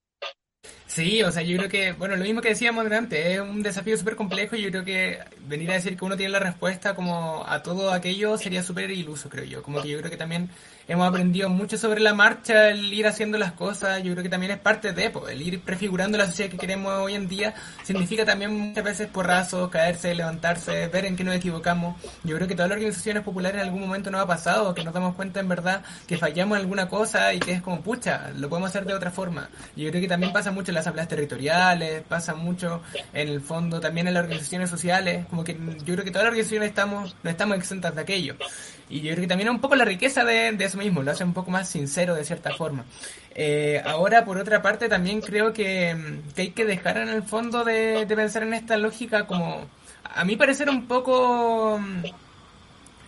Sí, o sea, yo creo que, bueno, lo mismo que decíamos antes, es un desafío súper complejo y yo creo que venir a decir que uno tiene la respuesta como a todo aquello sería súper iluso, creo yo. Como que yo creo que también hemos aprendido mucho sobre la marcha, el ir haciendo las cosas, yo creo que también es parte de, pues, el ir prefigurando la sociedad que queremos hoy en día, significa también muchas veces porrazos, caerse, levantarse, ver en qué nos equivocamos. Yo creo que todas las organizaciones populares en algún momento nos ha pasado, que nos damos cuenta en verdad que fallamos en alguna cosa y que es como, pucha, lo podemos hacer de otra forma. Yo creo que también pasa mucho en las asambleas territoriales, pasa mucho en el fondo también en las organizaciones sociales, como que yo creo que todas las organizaciones estamos, no estamos exentas de aquello. Y yo creo que también es un poco la riqueza de, de eso mismo, lo hace un poco más sincero de cierta forma. Eh, ahora, por otra parte, también creo que, que, hay que dejar en el fondo de, de pensar en esta lógica como, a mí parecer un poco,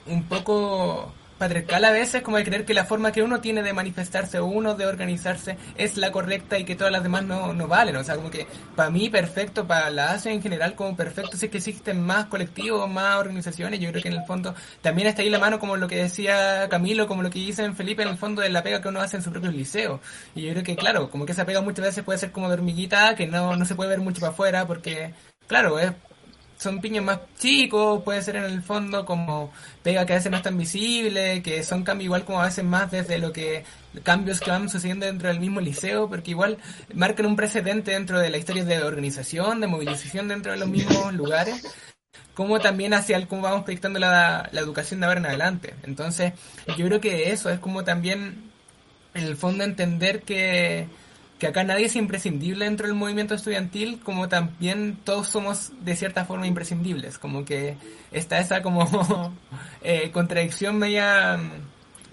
un poco patriarcal a veces, como de creer que la forma que uno tiene de manifestarse uno de organizarse es la correcta y que todas las demás no, no valen. O sea, como que para mí perfecto, para la ASE en general como perfecto, si es que existen más colectivos, más organizaciones, yo creo que en el fondo también está ahí la mano como lo que decía Camilo, como lo que dice Felipe, en el fondo de la pega que uno hace en su propio liceo. Y yo creo que claro, como que esa pega muchas veces puede ser como de hormiguita, que no, no se puede ver mucho para afuera, porque claro, es son piños más chicos, puede ser en el fondo como pega que a veces no es tan visible, que son cambios igual como a veces más desde lo que cambios que van sucediendo dentro del mismo liceo, porque igual marcan un precedente dentro de la historia de organización, de movilización dentro de los mismos lugares, como también hacia el cómo vamos proyectando la, la educación de ahora en adelante. Entonces, yo creo que eso es como también en el fondo entender que que acá nadie es imprescindible dentro del movimiento estudiantil, como también todos somos de cierta forma imprescindibles, como que está esa como eh, contradicción media,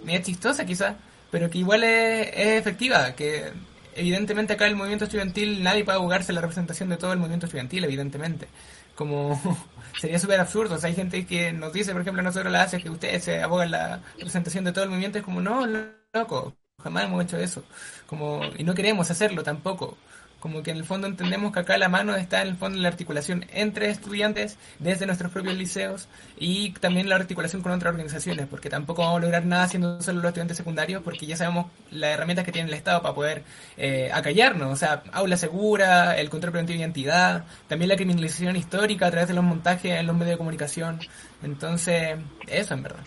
media chistosa quizá, pero que igual es, es, efectiva, que evidentemente acá el movimiento estudiantil nadie puede abogarse la representación de todo el movimiento estudiantil, evidentemente, como sería súper absurdo, o sea, hay gente que nos dice, por ejemplo, nosotros la hace que ustedes se abogan la representación de todo el movimiento, es como, no, loco, jamás hemos hecho eso. Como, y no queremos hacerlo tampoco. Como que en el fondo entendemos que acá la mano está en el fondo en la articulación entre estudiantes desde nuestros propios liceos y también la articulación con otras organizaciones, porque tampoco vamos a lograr nada siendo solo los estudiantes secundarios, porque ya sabemos las herramientas que tiene el Estado para poder eh, acallarnos, o sea, aula segura, el control preventivo de identidad, también la criminalización histórica a través de los montajes en los medios de comunicación. Entonces, eso en verdad.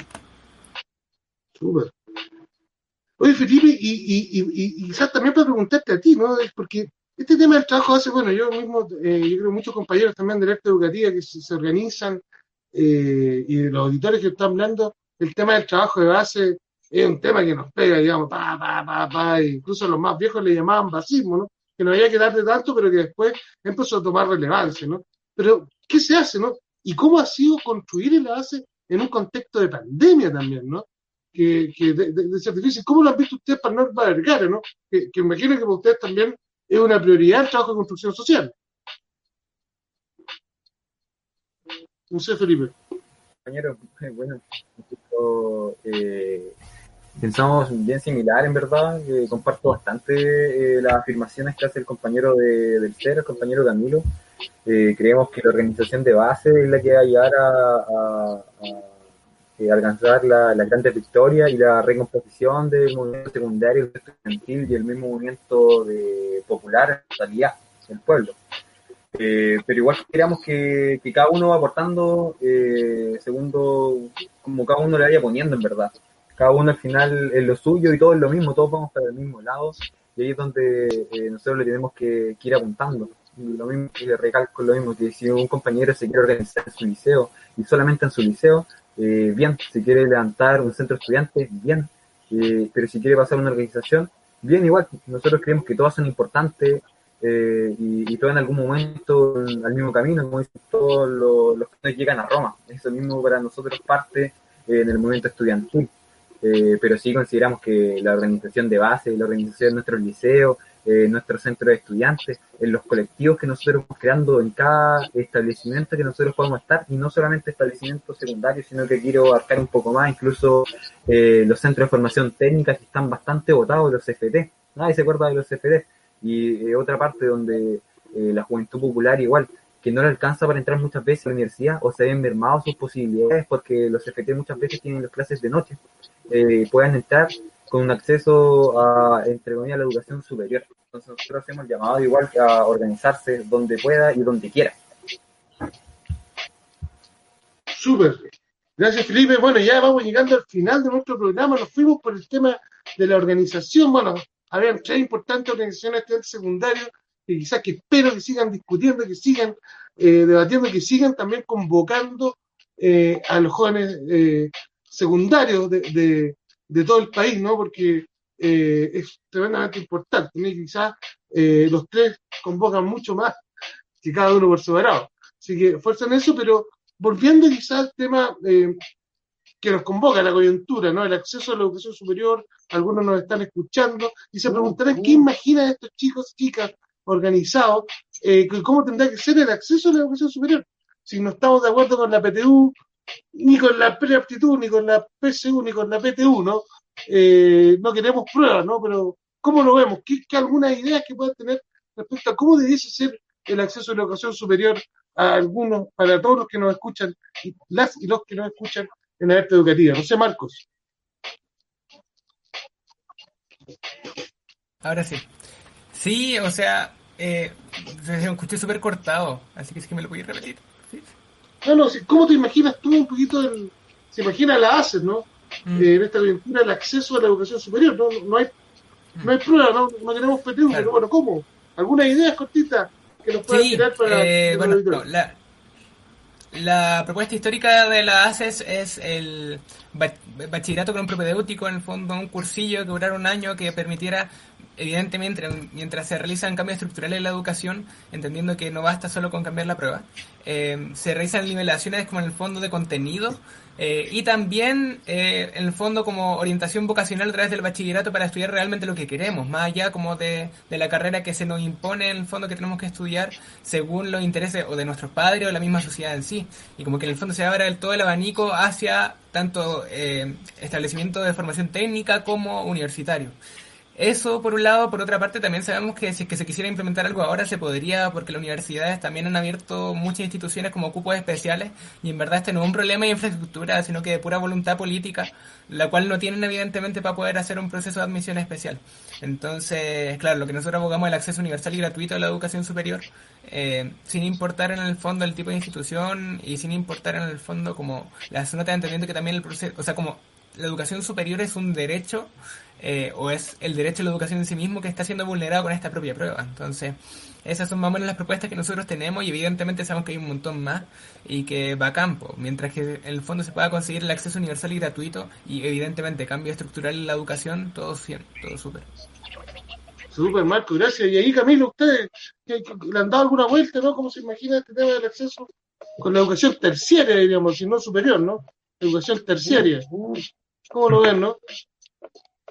Oye, Felipe, y, y, quizás también para preguntarte a ti, ¿no? Porque este tema del trabajo hace, bueno, yo mismo, eh, yo creo muchos compañeros también de la educativa que se, organizan eh, y los auditores que están hablando, el tema del trabajo de base es un tema que nos pega, digamos, pa, pa, pa, pa, incluso los más viejos le llamaban basismo, ¿no? Que no había que dar de tanto, pero que después empezó a tomar relevancia, ¿no? Pero, ¿qué se hace, no? ¿Y cómo ha sido construir el base en un contexto de pandemia también, ¿no? Que, que de, de. ¿Cómo lo han visto ustedes para no alargar, no? Que, que imagino que para ustedes también es una prioridad el trabajo de construcción social. No sé, Felipe. Compañero, bueno, eh, pensamos bien similar, en verdad. Eh, comparto bastante eh, las afirmaciones que hace el compañero de, del CER, el compañero Camilo. Eh, creemos que la organización de base es la que va a llegar a, a, a eh, alcanzar la, la grande victoria y la recomposición del movimiento secundario estudiantil y el mismo movimiento de popular en del pueblo. Eh, pero igual queríamos que, cada uno va aportando eh, segundo como cada uno le vaya poniendo en verdad. Cada uno al final es lo suyo y todo es lo mismo, todos vamos para el mismo lado y ahí es donde eh, nosotros le tenemos que, ir apuntando. Lo mismo que recalco lo mismo, que si un compañero se quiere organizar en su liceo y solamente en su liceo, eh, bien, si quiere levantar un centro de estudiantes, bien, eh, pero si quiere pasar una organización, bien igual, nosotros creemos que todas son importantes eh, y, todas en algún momento al mismo camino, como dicen todos los, los que llegan a Roma, eso mismo para nosotros parte en el movimiento estudiantil. pero sí consideramos que la organización de base, la organización de nuestros liceos, eh, nuestro centro de estudiantes, en los colectivos que nosotros vamos creando en cada establecimiento que nosotros podamos estar, y no solamente establecimientos secundarios, sino que quiero abarcar un poco más, incluso eh, los centros de formación técnica que están bastante votados, los CFT, nadie se acuerda de los CFT, y eh, otra parte donde la juventud popular igual, que no le alcanza para entrar muchas veces a la universidad o se ven mermados sus posibilidades porque los CFT muchas veces tienen las clases de noche, puedan entrar con un acceso a, entre comillas, la educación superior. Entonces nosotros hacemos llamado igual a organizarse donde pueda y donde quiera. Súper. Gracias, Felipe. Bueno, ya vamos llegando al final de nuestro programa. Nos fuimos por el tema de la organización. Bueno, habían tres importantes organizaciones de estudiantes secundarios que quizás que espero que sigan discutiendo, que sigan eh, debatiendo, que sigan también convocando eh, a los jóvenes eh, secundarios de, todo el país, ¿no? Porque es tremendamente importante. ¿no? quizás los tres convocan mucho más que cada uno por separado. Así que fuerza en eso, pero volviendo quizás al tema que nos convoca, la coyuntura, ¿no? El acceso a la educación superior, algunos nos están escuchando y se preguntarán qué imaginan estos chicos, chicas organizados, eh, cómo tendrá que ser el acceso a la educación superior. Si no estamos de acuerdo con la PTU, ni con la preaptitud, ni con la PSU, ni con la PTU, ¿no? Eh, no queremos pruebas, ¿no? Pero, ¿cómo lo vemos? ¿Qué, qué algunas ideas que puedan tener respecto a cómo debiese ser el acceso a la educación superior a algunos, para todos los que nos escuchan, las y los que nos escuchan en la arte educativa? No sé, Marcos. Ahora sí. Sí, o sea, eh, se escuché súper cortado, así que es que me lo voy a repetir. No, no, ¿cómo te imaginas tú un poquito el, se imagina la ACES, ¿no? Mm. Eh, en esta aventura el acceso a la educación superior, no, no hay, mm. no hay prueba, no, no tenemos PTU, pero bueno, ¿cómo? ¿Alguna idea cortita que nos pueda tirar para, eh, bueno, la, la propuesta histórica de la ACES es el bachillerato con un propedéutico, en el fondo un cursillo que durara un año que permitiera evidentemente, mientras se realizan cambios estructurales en la educación, entendiendo que no basta solo con cambiar la prueba, eh, se realizan nivelaciones como en el fondo de contenido eh, y también eh, en el fondo como orientación vocacional a través del bachillerato para estudiar realmente lo que queremos, más allá como de, de la carrera que se nos impone en el fondo que tenemos que estudiar según los intereses o de nuestros padres o de la misma sociedad en sí. Y como que en el fondo se abra el, todo el abanico hacia tanto establecimiento de formación técnica como universitario. Eso por un lado, por otra parte también sabemos que si es que se quisiera implementar algo ahora se podría porque las universidades también han abierto muchas instituciones como cupos especiales y en verdad este no es un problema de infraestructura, sino que de pura voluntad política, la cual no tienen evidentemente para poder hacer un proceso de admisión especial. Entonces, claro, lo que nosotros abogamos es el acceso universal y gratuito a la educación superior, eh, sin importar en el fondo el tipo de institución y sin importar en el fondo como la zona de entendiendo que también el proceso, o sea, como la educación superior es un derecho eh, o es el derecho a la educación en sí mismo que está siendo vulnerado con esta propia prueba. Entonces, esas son más o menos las propuestas que nosotros tenemos y evidentemente sabemos que hay un montón más y que va a campo. Mientras que en el fondo se pueda conseguir el acceso universal y gratuito y evidentemente cambio estructural en la educación, todo bien, todo súper. Súper, Marco, gracias. Y ahí, Camilo, ¿ustedes le han dado alguna vuelta, no? ¿Cómo se imagina este tema del acceso con la educación terciaria, diríamos, si no superior, ¿no? Educación terciaria. ¿Cómo lo ven, no?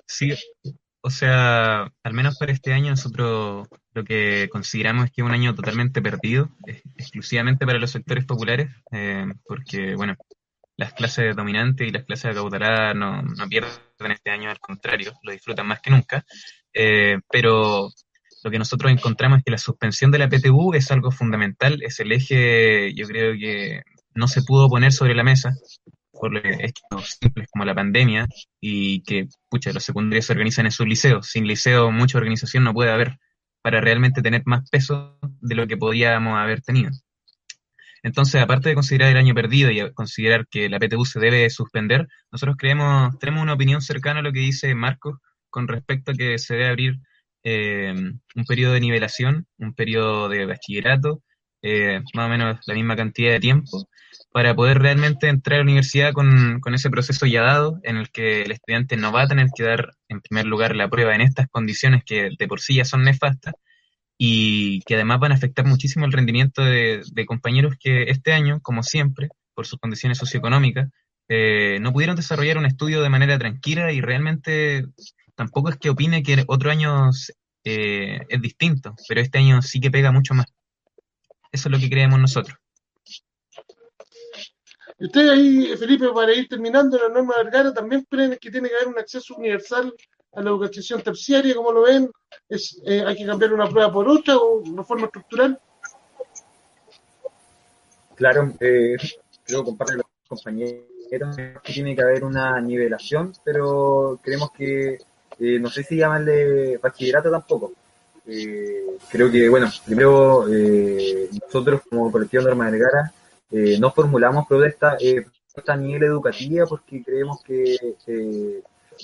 Sí, o sea, al menos para este año nosotros lo que consideramos es que es un año totalmente perdido, exclusivamente para los sectores populares, eh, porque, bueno, las clases dominantes y las clases acaudaladas no, no pierden este año, al contrario, lo disfrutan más que nunca. Eh, pero lo que nosotros encontramos es que la suspensión de la PTU es algo fundamental, es el eje, yo creo que no se pudo poner sobre la mesa, por estos simples como la pandemia y que, pucha, los secundarios se organizan en sus liceos. Sin liceo, mucha organización no puede haber para realmente tener más peso de lo que podíamos haber tenido. Entonces, aparte de considerar el año perdido y considerar que la PTU se debe suspender, nosotros creemos, tenemos una opinión cercana a lo que dice Marcos con respecto a que se debe abrir eh, un periodo de nivelación, un periodo de bachillerato, eh, más o menos la misma cantidad de tiempo, para poder realmente entrar a la universidad con, con, ese proceso ya dado, en el que el estudiante no va a tener que dar en primer lugar la prueba en estas condiciones que de por sí ya son nefastas y que además van a afectar muchísimo el rendimiento de, compañeros que este año, como siempre, por sus condiciones socioeconómicas, eh, no pudieron desarrollar un estudio de manera tranquila y realmente tampoco es que opine que otro año eh, es distinto, pero este año sí que pega mucho más. Eso es lo que creemos nosotros. Y ustedes ahí, Felipe, para ir terminando, la norma Vergara también creen que tiene que haber un acceso universal a la educación terciaria, como lo ven, es, eh, hay que cambiar una prueba por otra o una forma estructural. Claro, eh, creo que comparto los compañeros que tiene que haber una nivelación, pero creemos que, eh, no sé si llamarle bachillerato tampoco. Eh, creo que, bueno, primero eh, nosotros como colectivo Norma Vergara eh, no formulamos protesta, eh, a nivel educativa porque creemos que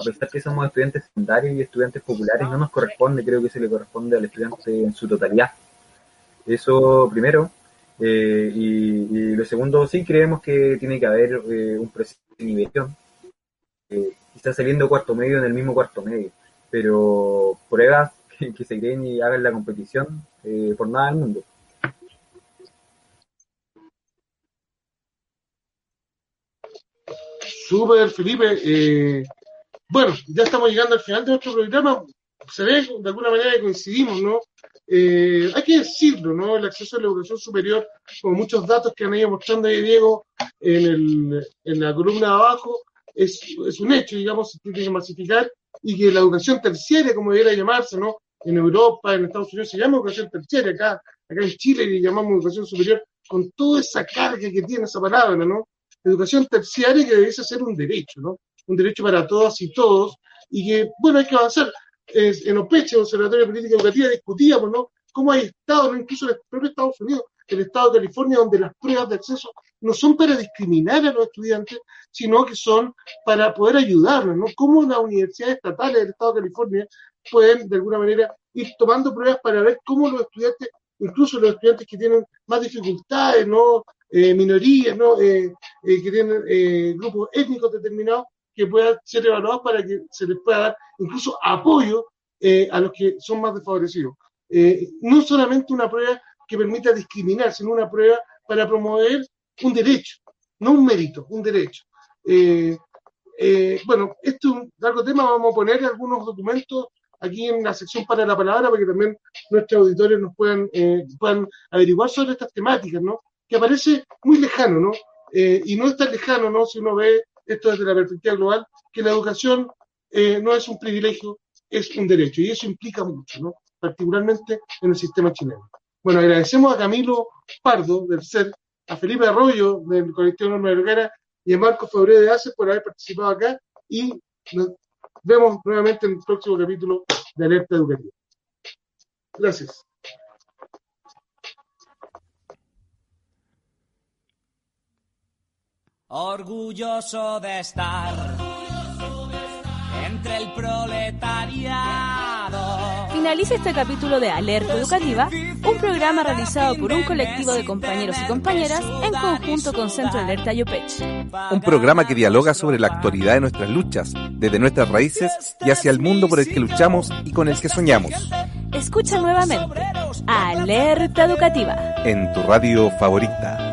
a pesar que somos estudiantes secundarios y estudiantes populares, no nos corresponde, creo que se le corresponde al estudiante en su totalidad. Eso primero. Eh, y, lo segundo, sí creemos que tiene que haber eh, un proceso de nivelación. Eh, quizás saliendo cuarto medio en el mismo cuarto medio, pero pruebas que, se creen y hagan la competición eh, por nada del mundo. Súper, Felipe. Eh, bueno, ya estamos llegando al final de nuestro programa. Se ve de alguna manera que coincidimos, ¿no? Eh, hay que decirlo, ¿no? El acceso a la educación superior, con muchos datos que han ido mostrando ahí Diego en, el, en la columna de abajo, es, es un hecho, digamos, se tiene que masificar y que la educación terciaria, como debiera llamarse, ¿no? En Europa, en Estados Unidos se llama educación terciaria, acá, acá en Chile le llamamos educación superior, con toda esa carga que tiene esa palabra, ¿no? Educación terciaria que debiese ser un derecho, ¿no? Un derecho para todas y todos, y que, bueno, hay que avanzar. Es, en OPECHE, Observatorio de Política Educativa, discutíamos, ¿no? Cómo hay estados, incluso en el propio Estados Unidos, el estado de California, donde las pruebas de acceso no son para discriminar a los estudiantes, sino que son para poder ayudarlos, ¿no? Cómo las universidades estatales del estado de California pueden, de alguna manera, ir tomando pruebas para ver cómo los estudiantes, incluso los estudiantes que tienen más dificultades, ¿no? Eh, minorías, ¿no? Eh, eh, que tienen grupos étnicos determinados, que puedan ser evaluados para que se les pueda dar incluso apoyo a los que son más desfavorecidos. No solamente una prueba que permita discriminar, sino una prueba para promover un derecho, no un mérito, un derecho. Bueno, esto es un largo tema, vamos a poner algunos documentos aquí en la sección para la palabra para que también nuestros auditores nos puedan, eh, puedan averiguar sobre estas temáticas, ¿no? Que aparece muy lejano, ¿no? Eh, y no es tan lejano, ¿no? Si uno ve esto desde la perspectiva global, que la educación eh, no es un privilegio, es un derecho, y eso implica mucho, ¿no? particularmente en el sistema chileno. Bueno, agradecemos a Camilo Pardo del CER, a Felipe Arroyo del colectivo Norma Vergara y a Marco Febré de ACE por haber participado acá y nos vemos nuevamente en el próximo capítulo de Alerta Educativa. Gracias. Orgulloso de estar entre el proletariado. Finaliza este capítulo de Alerta Educativa, un programa realizado por un colectivo de compañeros y compañeras en conjunto con Centro Alerta Yopech. Un programa que dialoga sobre la actualidad de nuestras luchas, desde nuestras raíces y hacia el mundo por el que luchamos y con el que soñamos. Escucha nuevamente Alerta Educativa. En tu radio favorita.